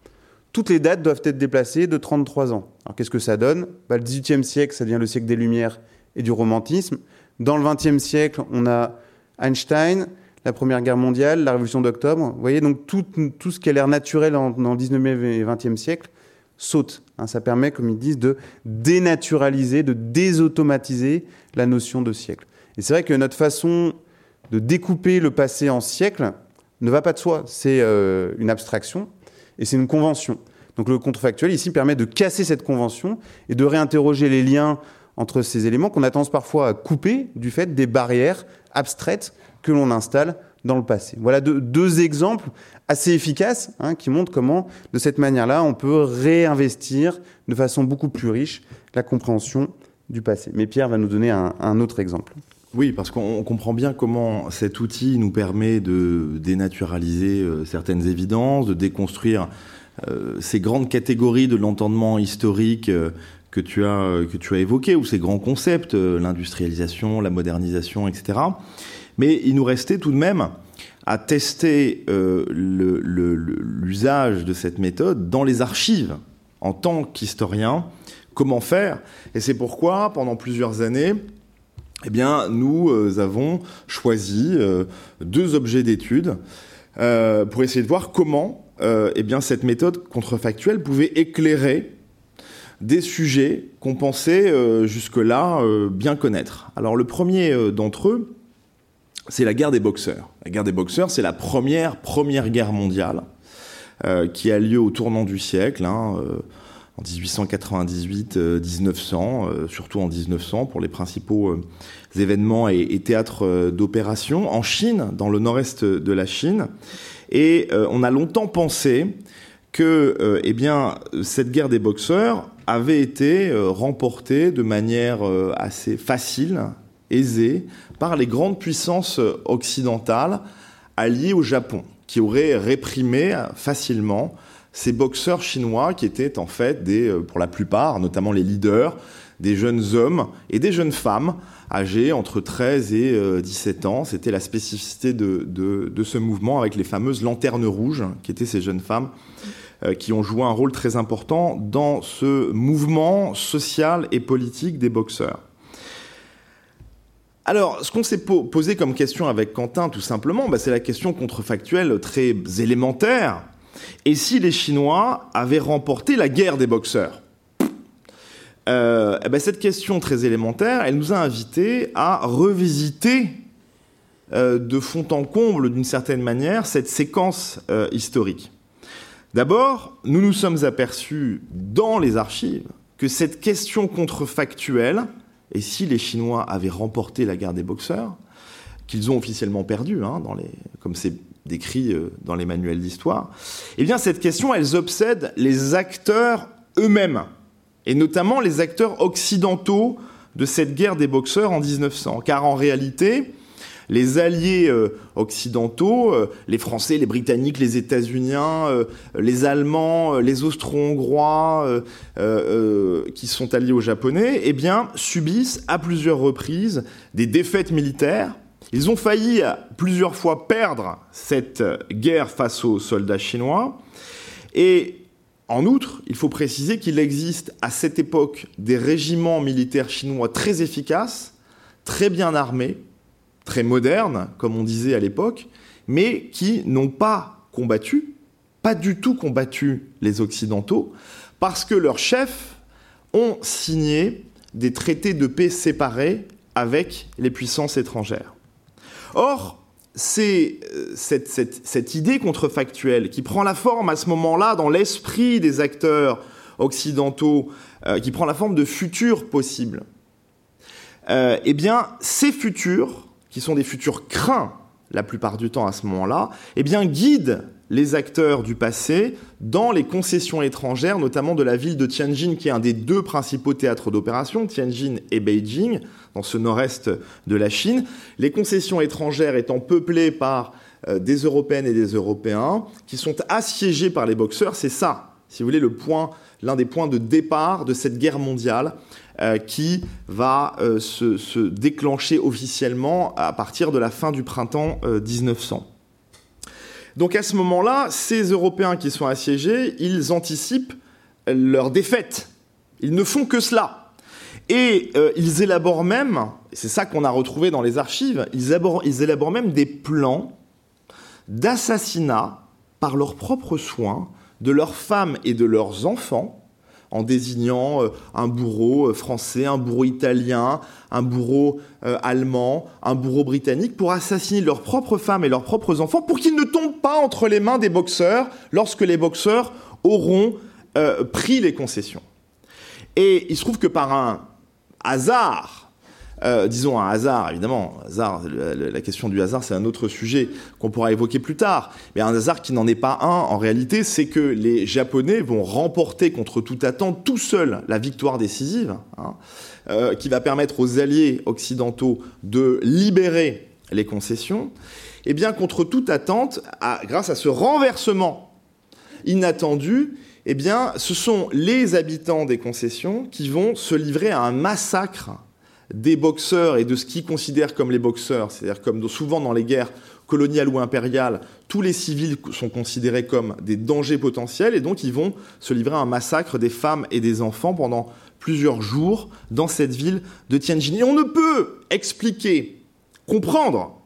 toutes les dates doivent être déplacées de 33 ans. Alors qu'est-ce que ça donne? Bah, Le XVIIIe siècle, ça devient le siècle des Lumières et du romantisme. Dans le XXe siècle, on a Einstein, la Première Guerre mondiale, la Révolution d'octobre. Vous voyez, donc tout, ce qui a l'air naturel dans le XIXe et XXe siècle saute. Hein, ça permet, comme ils disent, de dénaturaliser, de désautomatiser la notion de siècle. Et c'est vrai que notre façon de découper le passé en siècles ne va pas de soi. C'est euh, une abstraction et c'est une convention. Donc le contrefactuel ici permet de casser cette convention et de réinterroger les liens entre ces éléments qu'on a tendance parfois à couper du fait des barrières abstraites que l'on installe dans le passé. Voilà deux, deux exemples assez efficaces hein, qui montrent comment, de cette manière-là, on peut réinvestir de façon beaucoup plus riche la compréhension du passé. Mais Pierre va nous donner un, un autre exemple. Oui, parce qu'on comprend bien comment cet outil nous permet de dénaturaliser euh, certaines évidences, de déconstruire euh, ces grandes catégories de l'entendement historique euh, que tu as que tu as évoqué ou ces grands concepts, l'industrialisation, la modernisation, etc. Mais il nous restait tout de même à tester l'usage de cette méthode dans les archives en tant qu'historien. Comment faire Et c'est pourquoi, pendant plusieurs années, eh bien, nous euh, avons choisi euh, deux objets d'étude euh, pour essayer de voir comment eh bien, cette méthode contrefactuelle pouvait éclairer des sujets qu'on pensait jusque-là bien connaître. Alors le premier d'entre eux, c'est la guerre des boxeurs. La guerre des boxeurs, c'est la première première guerre mondiale qui a lieu au tournant du siècle. Hein, en 1898, 1900, surtout en 1900 pour les principaux événements et, théâtres euh, d'opération en Chine, dans le nord-est de la Chine. Et euh, on a longtemps pensé que euh, eh bien, cette guerre des boxeurs avait été euh, remportée de manière euh, assez facile, aisée, par les grandes puissances occidentales alliées au Japon, qui auraient réprimé facilement ces boxeurs chinois qui étaient en fait des, pour la plupart, notamment les leaders, des jeunes hommes et des jeunes femmes âgés entre 13 et euh, 17 ans. C'était la spécificité de, de, ce mouvement avec les fameuses lanternes rouges, qui étaient ces jeunes femmes euh, qui ont joué un rôle très important dans ce mouvement social et politique des boxeurs. Alors, ce qu'on s'est po posé comme question avec Quentin, tout simplement, bah, c'est la question contrefactuelle très élémentaire. Et si les Chinois avaient remporté la guerre des boxeurs? Euh, eh ben cette question très élémentaire, elle nous a invités à revisiter euh, de fond en comble, d'une certaine manière, cette séquence euh, historique. D'abord, nous nous sommes aperçus dans les archives que cette question contrefactuelle, et si les Chinois avaient remporté la guerre des boxeurs, qu'ils ont officiellement perdu, hein, comme c'est décrit euh, dans les manuels d'histoire, eh bien cette question, elle obsède les acteurs eux-mêmes et notamment les acteurs occidentaux de cette guerre des boxeurs en 1900. Car en réalité, les alliés euh, occidentaux, euh, les Français, les Britanniques, les États-Uniens, euh, les Allemands, les Austro-Hongrois, qui sont alliés aux Japonais, eh bien, subissent à plusieurs reprises des défaites militaires. Ils ont failli plusieurs fois perdre cette guerre face aux soldats chinois. Et en outre, il faut préciser qu'il existe à cette époque des régiments militaires chinois très efficaces, très bien armés, très modernes, comme on disait à l'époque, mais qui n'ont pas combattu, pas du tout combattu les Occidentaux, parce que leurs chefs ont signé des traités de paix séparés avec les puissances étrangères. Or, c'est euh, cette, idée contrefactuelle qui prend la forme à ce moment-là dans l'esprit des acteurs occidentaux, euh, qui prend la forme de futurs possibles. Euh, eh bien, ces futurs, qui sont des futurs craints la plupart du temps à ce moment-là, eh bien, guident les acteurs du passé dans les concessions étrangères, notamment de la ville de Tianjin, qui est un des deux principaux théâtres d'opération, Tianjin et Beijing, dans ce nord-est de la Chine. Les concessions étrangères étant peuplées par euh, des Européennes et des Européens, qui sont assiégés par les boxeurs. C'est ça, si vous voulez, le point, l'un des points de départ de cette guerre mondiale euh, qui va euh, se, déclencher officiellement à partir de la fin du printemps 1900. Donc à ce moment-là, ces Européens qui sont assiégés, ils anticipent leur défaite. Ils ne font que cela. Et euh, ils élaborent même, c'est ça qu'on a retrouvé dans les archives, ils ils élaborent même des plans d'assassinat par leurs propres soins de leurs femmes et de leurs enfants en désignant euh, un bourreau euh, français, un bourreau italien, un bourreau euh, allemand, un bourreau britannique, pour assassiner leurs propres femmes et leurs propres enfants, pour qu'ils ne tombent pas entre les mains des boxeurs lorsque les boxeurs auront pris les concessions. Et il se trouve que par un hasard, euh, disons un hasard, évidemment, la question du hasard, c'est un autre sujet qu'on pourra évoquer plus tard. Mais un hasard qui n'en est pas un, en réalité, c'est que les Japonais vont remporter contre toute attente tout seuls la victoire décisive, hein, euh, qui va permettre aux alliés occidentaux de libérer les concessions. Et eh bien, contre toute attente, grâce à ce renversement inattendu, eh bien, ce sont les habitants des concessions qui vont se livrer à un massacre des boxeurs et de ce qu'ils considèrent comme les boxeurs, c'est-à-dire comme souvent dans les guerres coloniales ou impériales, tous les civils sont considérés comme des dangers potentiels et donc ils vont se livrer à un massacre des femmes et des enfants pendant plusieurs jours dans cette ville de Tianjin. Et on ne peut expliquer, comprendre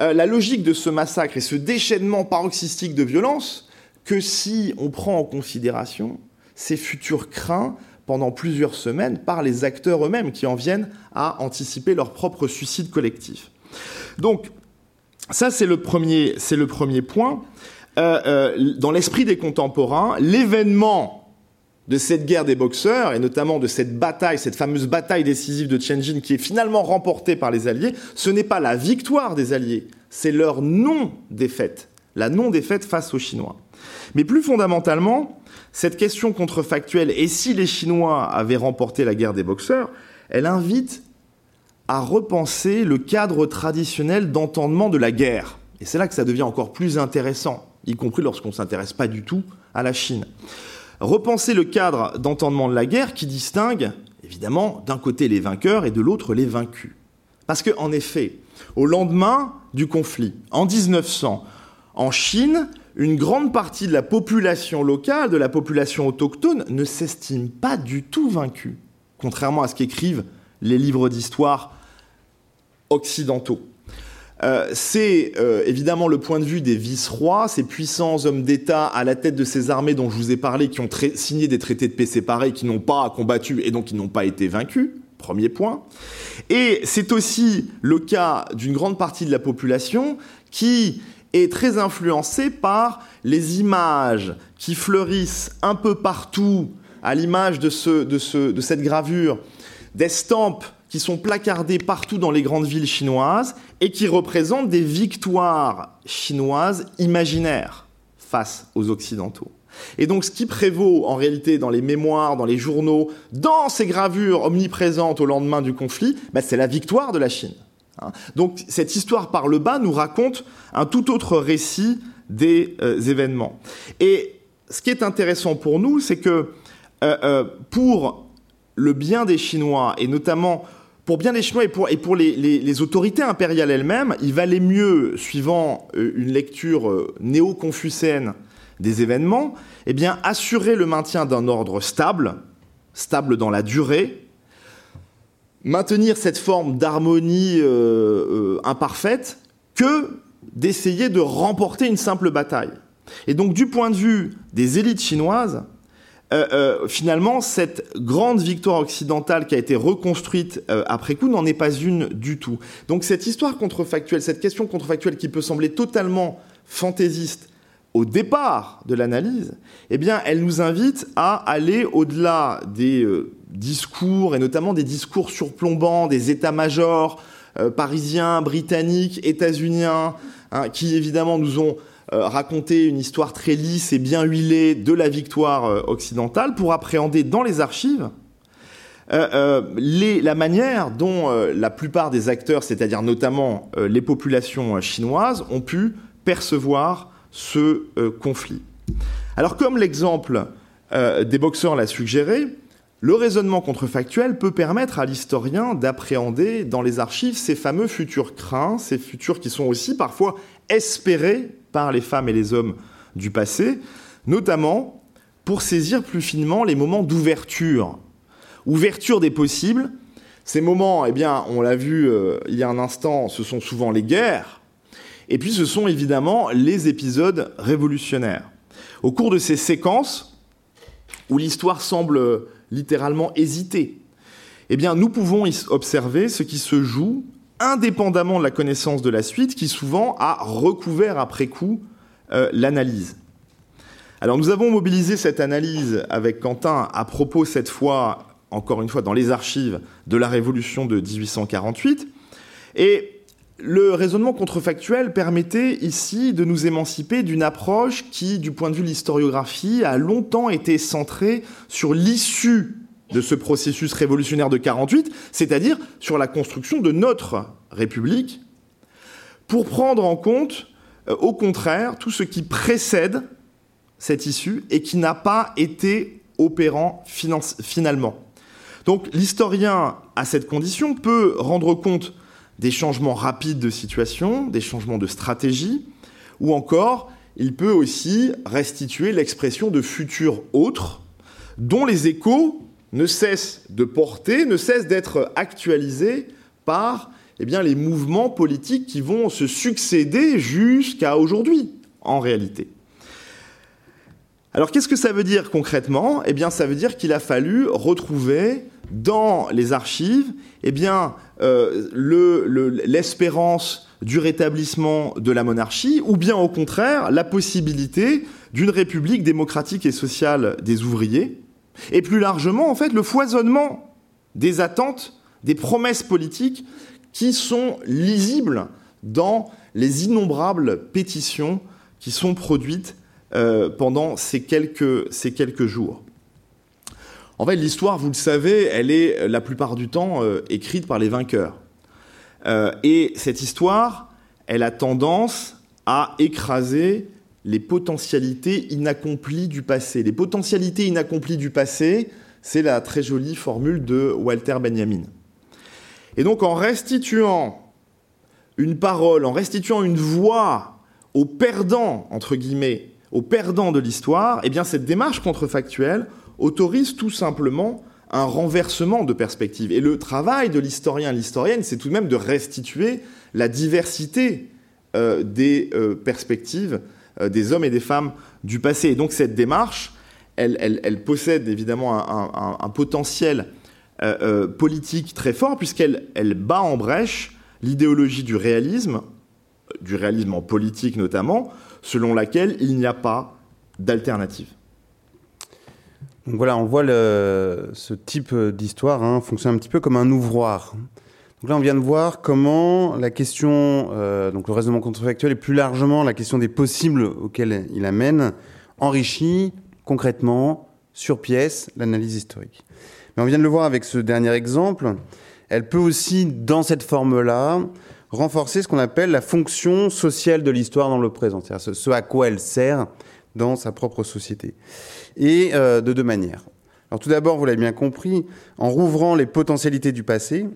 euh, la logique de ce massacre et ce déchaînement paroxystique de violence que si on prend en considération ces futurs craints pendant plusieurs semaines par les acteurs eux-mêmes qui en viennent à anticiper leur propre suicide collectif. Donc, ça, c'est le premier, point. Euh, euh, dans l'esprit des contemporains, l'événement de cette guerre des boxeurs, et notamment de cette bataille, cette fameuse bataille décisive de Tianjin, qui est finalement remportée par les Alliés, ce n'est pas la victoire des Alliés, c'est leur non-défaite, la non-défaite face aux Chinois. Mais plus fondamentalement, cette question contrefactuelle, et si les Chinois avaient remporté la guerre des boxeurs, elle invite à repenser le cadre traditionnel d'entendement de la guerre. Et c'est là que ça devient encore plus intéressant, y compris lorsqu'on ne s'intéresse pas du tout à la Chine. Repenser le cadre d'entendement de la guerre qui distingue, évidemment, d'un côté les vainqueurs et de l'autre les vaincus. Parce qu'en effet, au lendemain du conflit, en 1900, en Chine, une grande partie de la population locale, de la population autochtone, ne s'estime pas du tout vaincue, contrairement à ce qu'écrivent les livres d'histoire occidentaux. Euh, c'est euh, évidemment le point de vue des vice-rois, ces puissants hommes d'État à la tête de ces armées dont je vous ai parlé, qui ont signé des traités de paix séparés, qui n'ont pas combattu et donc qui n'ont pas été vaincus. Premier point. Et c'est aussi le cas d'une grande partie de la population qui est très influencé par les images qui fleurissent un peu partout, à l'image de, ce, de, ce, de cette gravure, d'estampes qui sont placardées partout dans les grandes villes chinoises et qui représentent des victoires chinoises imaginaires face aux Occidentaux. Et donc ce qui prévaut en réalité dans les mémoires, dans les journaux, dans ces gravures omniprésentes au lendemain du conflit, bah, c'est la victoire de la Chine. Hein. Donc cette histoire par le bas nous raconte un tout autre récit des euh, événements. Et ce qui est intéressant pour nous, c'est que euh, euh, pour le bien des Chinois, et notamment pour bien des Chinois et pour, les, les, autorités impériales elles-mêmes, il valait mieux, suivant une lecture néo-confucéenne des événements, eh bien, assurer le maintien d'un ordre stable, stable dans la durée, maintenir cette forme d'harmonie euh, euh, imparfaite que d'essayer de remporter une simple bataille. Et donc du point de vue des élites chinoises, euh, finalement, cette grande victoire occidentale qui a été reconstruite après coup n'en est pas une du tout. Donc cette histoire contrefactuelle, cette question contrefactuelle qui peut sembler totalement fantaisiste au départ de l'analyse, eh elle nous invite à aller au-delà des discours, et notamment des discours surplombants des états-majors euh, parisiens, britanniques, états-uniens, hein, qui évidemment nous ont raconter une histoire très lisse et bien huilée de la victoire occidentale pour appréhender dans les archives la manière dont la plupart des acteurs, c'est-à-dire notamment les populations chinoises, ont pu percevoir ce conflit. Alors comme l'exemple des boxeurs l'a suggéré, le raisonnement contrefactuel peut permettre à l'historien d'appréhender dans les archives ces fameux futurs craints, ces futurs qui sont aussi parfois espérés par les femmes et les hommes du passé, notamment pour saisir plus finement les moments d'ouverture. Ouverture des possibles. Ces moments, eh bien, on l'a vu euh, il y a un instant, ce sont souvent les guerres, et puis ce sont évidemment les épisodes révolutionnaires. Au cours de ces séquences, où l'histoire semble littéralement hésiter, eh bien, nous pouvons observer ce qui se joue indépendamment de la connaissance de la suite, qui souvent a recouvert après coup euh, l'analyse. Alors nous avons mobilisé cette analyse avec Quentin à propos cette fois, encore une fois, dans les archives de la Révolution de 1848, et le raisonnement contrefactuel permettait ici de nous émanciper d'une approche qui, du point de vue de l'historiographie, a longtemps été centrée sur l'issue de ce processus révolutionnaire de 48, c'est-à-dire sur la construction de notre République, pour prendre en compte, euh, au contraire, tout ce qui précède cette issue et qui n'a pas été opérant finalement. Donc l'historien, à cette condition, peut rendre compte des changements rapides de situation, des changements de stratégie, ou encore il peut aussi restituer l'expression de futurs autres, dont les échos ne cessent de porter, ne cessent d'être actualisés par eh les mouvements politiques qui vont se succéder jusqu'à aujourd'hui, en réalité. Alors qu'est-ce que ça veut dire concrètement? Eh bien, ça veut dire qu'il a fallu retrouver dans les archives eh bien, euh, l'espérance du rétablissement de la monarchie, ou bien au contraire la possibilité d'une république démocratique et sociale des ouvriers, et plus largement en fait le foisonnement des attentes, des promesses politiques qui sont lisibles dans les innombrables pétitions qui sont produites euh, pendant ces quelques, ces quelques jours. En fait, l'histoire, vous le savez, elle est euh, la plupart du temps euh, écrite par les vainqueurs. et cette histoire, elle a tendance à écraser les potentialités inaccomplies du passé. Les potentialités inaccomplies du passé, c'est la très jolie formule de Walter Benjamin. Et donc en restituant une parole, en restituant une voix aux perdants, entre guillemets, aux perdants de l'histoire, eh bien cette démarche contrefactuelle autorise tout simplement un renversement de perspective. Et le travail de l'historien et l'historienne, c'est tout de même de restituer la diversité euh, des euh, perspectives euh, des hommes et des femmes du passé. Et donc cette démarche, elle, possède évidemment un, potentiel politique très fort, puisqu'elle elle bat en brèche l'idéologie du réalisme, du réalisme en politique notamment, selon laquelle il n'y a pas d'alternative. Donc voilà, on voit ce type d'histoire hein, fonctionne un petit peu comme un ouvroir. Donc là, on vient de voir comment la question, euh, donc le raisonnement contrefactuel et plus largement la question des possibles auxquels il amène, enrichit concrètement, sur pièce, l'analyse historique. Mais on vient de le voir avec ce dernier exemple. Elle peut aussi, dans cette forme-là, renforcer ce qu'on appelle la fonction sociale de l'histoire dans le présent, c'est-à-dire ce à quoi elle sert dans sa propre société. Et euh, de deux manières. Alors tout d'abord, vous l'avez bien compris, en rouvrant les potentialités du passé,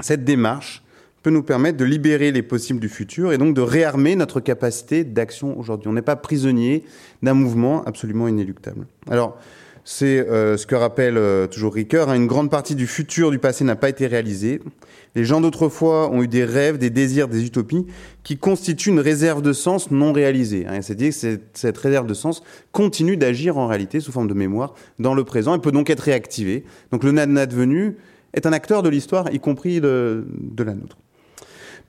cette démarche peut nous permettre de libérer les possibles du futur et donc de réarmer notre capacité d'action aujourd'hui. On n'est pas prisonnier d'un mouvement absolument inéluctable. Alors, c'est euh, ce que rappelle euh, toujours Ricoeur, hein, une grande partie du futur du passé n'a pas été réalisée. Les gens d'autrefois ont eu des rêves, des désirs, des utopies qui constituent une réserve de sens non réalisée. Hein. C'est-à-dire que cette réserve de sens continue d'agir en réalité sous forme de mémoire dans le présent et peut donc être réactivée. Donc le advenu est un acteur de l'histoire, y compris de, de la nôtre.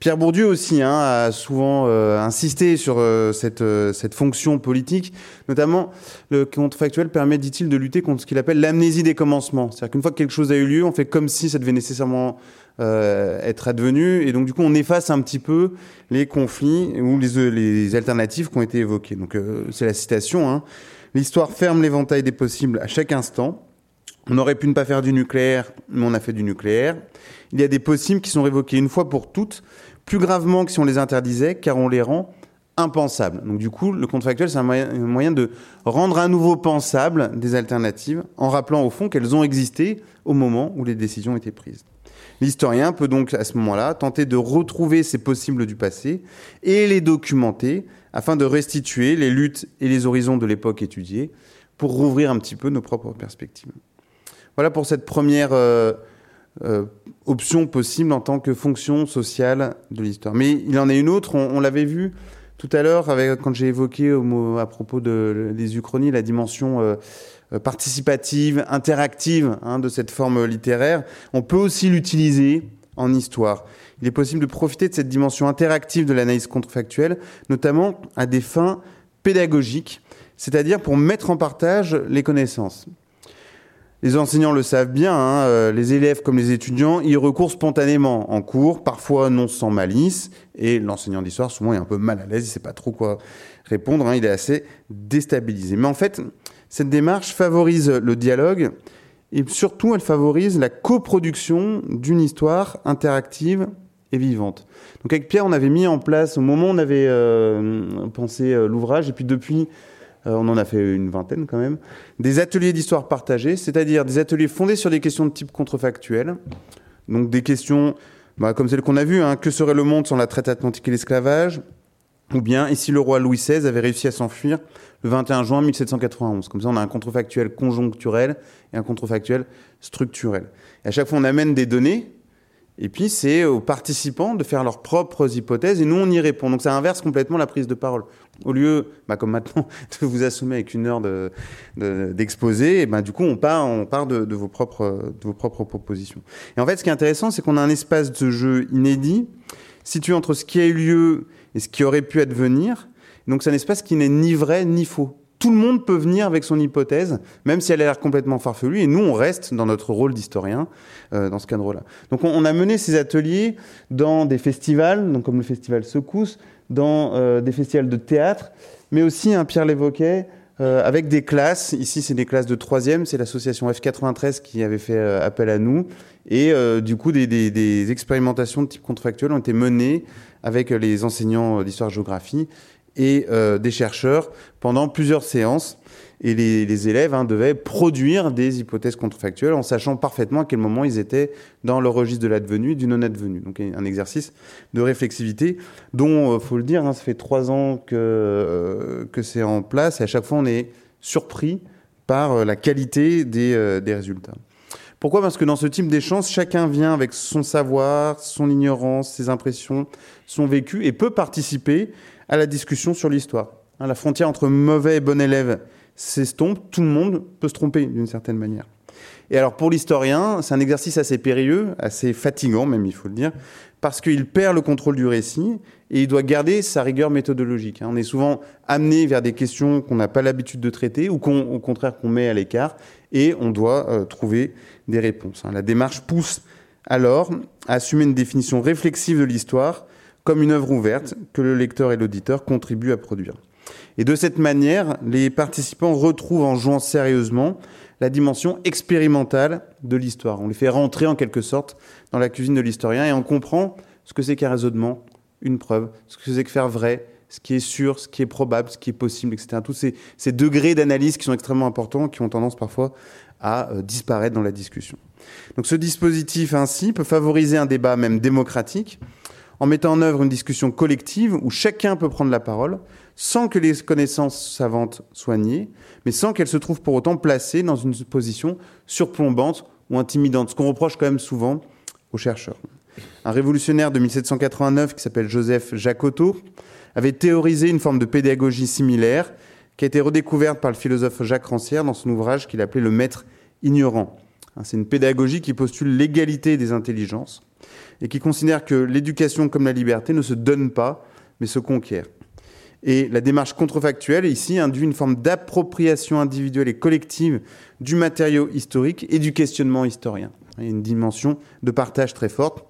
Pierre Bourdieu aussi hein, a souvent euh, insisté sur euh, cette, euh, cette fonction politique. Notamment, le contrefactuel permet, dit-il, de lutter contre ce qu'il appelle l'amnésie des commencements. C'est-à-dire qu'une fois que quelque chose a eu lieu, on fait comme si ça devait nécessairement être advenu. Et donc, du coup, on efface un petit peu les conflits ou les, les alternatives qui ont été évoquées. Donc, c'est la citation. Hein. L'histoire ferme l'éventail des possibles à chaque instant. On aurait pu ne pas faire du nucléaire, mais on a fait du nucléaire. Il y a des possibles qui sont révoqués une fois pour toutes plus gravement que si on les interdisait, car on les rend impensables. Donc du coup, le contrefactuel, c'est un moyen, de rendre à nouveau pensables des alternatives, en rappelant au fond qu'elles ont existé au moment où les décisions étaient prises. L'historien peut donc à ce moment-là tenter de retrouver ces possibles du passé et les documenter afin de restituer les luttes et les horizons de l'époque étudiée pour rouvrir un petit peu nos propres perspectives. Voilà pour cette première euh, euh, option possible en tant que fonction sociale de l'histoire. Mais il en a une autre, on, l'avait vu tout à l'heure quand j'ai évoqué à propos de, des uchronies la dimension euh, participative, interactive hein, de cette forme littéraire. On peut aussi l'utiliser en histoire. Il est possible de profiter de cette dimension interactive de l'analyse contrefactuelle, notamment à des fins pédagogiques, c'est-à-dire pour mettre en partage les connaissances. Les enseignants le savent bien, hein, euh, les élèves comme les étudiants y recourent spontanément en cours, parfois non sans malice, et l'enseignant d'histoire souvent est un peu mal à l'aise, il sait pas trop quoi répondre, hein, il est assez déstabilisé. Mais en fait, cette démarche favorise le dialogue et surtout elle favorise la coproduction d'une histoire interactive et vivante. Donc avec Pierre, on avait mis en place, au moment où on avait euh, pensé euh, l'ouvrage, et puis depuis on en a fait une vingtaine quand même, des ateliers d'histoire partagée, c'est-à-dire des ateliers fondés sur des questions de type contrefactuel, donc des questions bah, comme celles qu'on a vues, hein, que serait le monde sans la traite atlantique et l'esclavage, ou bien ici le roi Louis XVI avait réussi à s'enfuir le 21 juin 1791. Comme ça, on a un contrefactuel conjoncturel et un contrefactuel structurel. Et à chaque fois, on amène des données et puis, c'est aux participants de faire leurs propres hypothèses et nous, on y répond. Donc, ça inverse complètement la prise de parole. Au lieu, bah, comme maintenant, (laughs) de vous assommer avec une heure d'exposé, de, bah, du coup, on part, on part de, de, vos propres, de vos propres propositions. Et en fait, ce qui est intéressant, c'est qu'on a un espace de jeu inédit, situé entre ce qui a eu lieu et ce qui aurait pu advenir. Donc, c'est un espace qui n'est ni vrai ni faux tout le monde peut venir avec son hypothèse, même si elle a l'air complètement farfelue, et nous, on reste dans notre rôle d'historien euh, dans ce cadre-là. Donc on, a mené ces ateliers dans des festivals, donc comme le festival Secousse, dans euh, des festivals de théâtre, mais aussi, un Pierre l'évoquait, euh, avec des classes. Ici, c'est des classes de troisième, c'est l'association F93 qui avait fait appel à nous, et du coup, des, des, des expérimentations de type contrefactuel ont été menées avec les enseignants d'histoire-géographie et euh, des chercheurs pendant plusieurs séances. Et les, élèves hein, devaient produire des hypothèses contrefactuelles en sachant parfaitement à quel moment ils étaient dans le registre de l'advenu et du non-advenu. Donc un exercice de réflexivité dont, euh, faut le dire, hein, ça fait trois ans que, euh, que c'est en place et à chaque fois on est surpris par euh, la qualité des, des résultats. Pourquoi? Parce que dans ce type d'échange, chacun vient avec son savoir, son ignorance, ses impressions, son vécu et peut participer à la discussion sur l'histoire. Hein, la frontière entre mauvais et bon élève s'estompe, tout le monde peut se tromper d'une certaine manière. Et alors pour l'historien, c'est un exercice assez périlleux, assez fatigant même, il faut le dire, parce qu'il perd le contrôle du récit et il doit garder sa rigueur méthodologique. Hein. On est souvent amené vers des questions qu'on n'a pas l'habitude de traiter ou qu'au contraire qu'on met à l'écart et on doit euh, trouver des réponses. Hein. La démarche pousse alors à assumer une définition réflexive de l'histoire comme une œuvre ouverte que le lecteur et l'auditeur contribuent à produire. Et de cette manière, les participants retrouvent en jouant sérieusement la dimension expérimentale de l'histoire. On les fait rentrer en quelque sorte dans la cuisine de l'historien et on comprend ce que c'est qu'un raisonnement, une preuve, ce que c'est que faire vrai, ce qui est sûr, ce qui est probable, ce qui est possible, etc. Tous ces, degrés d'analyse qui sont extrêmement importants, qui ont tendance parfois à euh, disparaître dans la discussion. Donc ce dispositif ainsi peut favoriser un débat même démocratique, en mettant en œuvre une discussion collective où chacun peut prendre la parole, sans que les connaissances savantes soient niées, mais sans qu'elles se trouvent pour autant placées dans une position surplombante ou intimidante, ce qu'on reproche quand même souvent aux chercheurs. Un révolutionnaire de 1789 qui s'appelle Joseph Jacotot avait théorisé une forme de pédagogie similaire qui a été redécouverte par le philosophe Jacques Rancière dans son ouvrage qu'il appelait Le maître ignorant. C'est une pédagogie qui postule l'égalité des intelligences et qui considère que l'éducation comme la liberté ne se donne pas, mais se conquiert. Et la démarche contrefactuelle, ici, induit une forme d'appropriation individuelle et collective du matériau historique et du questionnement historien. Il y a une dimension de partage très forte.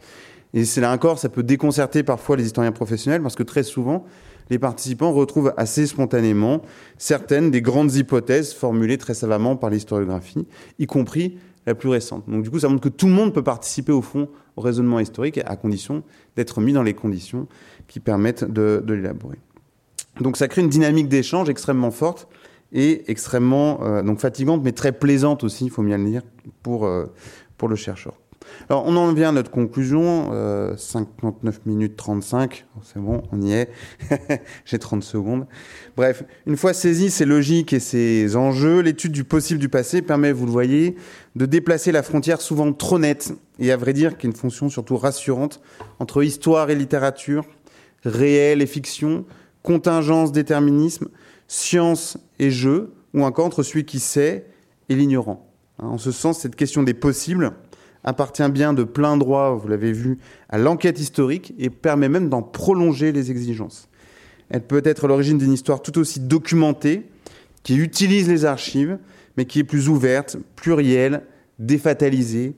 Et c'est là encore, ça peut déconcerter parfois les historiens professionnels parce que très souvent, les participants retrouvent assez spontanément certaines des grandes hypothèses formulées très savamment par l'historiographie, y compris la plus récente. Donc du coup, ça montre que tout le monde peut participer au fond raisonnement historique à condition d'être mis dans les conditions qui permettent de, l'élaborer. Donc ça crée une dynamique d'échange extrêmement forte et extrêmement euh, donc fatigante, mais très plaisante aussi, il faut bien le dire, pour, euh, pour le chercheur. Alors, on en vient à notre conclusion. 59 euh, minutes 35. C'est bon, on y est. (laughs) J'ai 30 secondes. Bref, une fois saisi ces logiques et ces enjeux, l'étude du possible du passé permet, vous le voyez, de déplacer la frontière souvent trop nette et à vrai dire qui est une fonction surtout rassurante entre histoire et littérature, réel et fiction, contingence, déterminisme, science et jeu, ou encore entre celui qui sait et l'ignorant. En ce sens, cette question des possibles appartient bien de plein droit, vous l'avez vu, à l'enquête historique et permet même d'en prolonger les exigences. Elle peut être l'origine d'une histoire tout aussi documentée, qui utilise les archives, mais qui est plus ouverte, plurielle, défatalisée,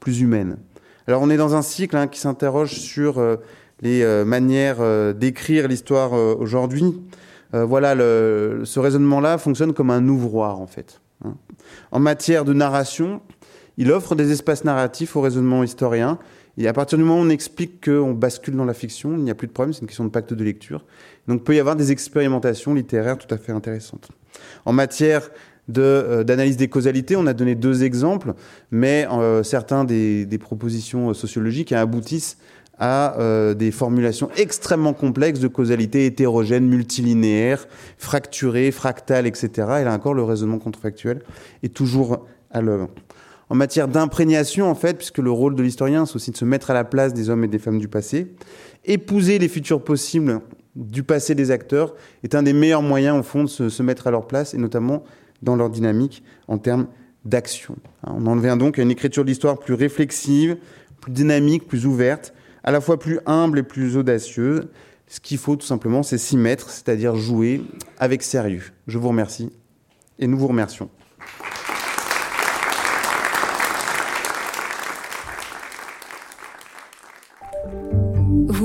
plus humaine. Alors on est dans un cycle hein, qui s'interroge sur euh, les euh, manières euh, d'écrire l'histoire aujourd'hui. voilà, ce raisonnement-là fonctionne comme un ouvroir en fait. Hein. En matière de narration, il offre des espaces narratifs au raisonnement historien. Et à partir du moment où on explique qu'on bascule dans la fiction, il n'y a plus de problème, c'est une question de pacte de lecture. Donc il peut y avoir des expérimentations littéraires tout à fait intéressantes. En matière euh, d'analyse des causalités, on a donné deux exemples, mais euh, certains des, propositions sociologiques aboutissent à euh, des formulations extrêmement complexes de causalité hétérogène, multilinéaire, fracturée, fractale, etc. Et là encore, le raisonnement contrefactuel est toujours à l'œuvre en matière d'imprégnation, en fait, puisque le rôle de l'historien, c'est aussi de se mettre à la place des hommes et des femmes du passé. Épouser les futurs possibles du passé des acteurs est un des meilleurs moyens, au fond, de se, mettre à leur place, et notamment dans leur dynamique en termes d'action. On en vient donc à une écriture d'histoire plus réflexive, plus dynamique, plus ouverte, à la fois plus humble et plus audacieuse. Ce qu'il faut tout simplement, c'est s'y mettre, c'est-à-dire jouer avec sérieux. Je vous remercie et nous vous remercions.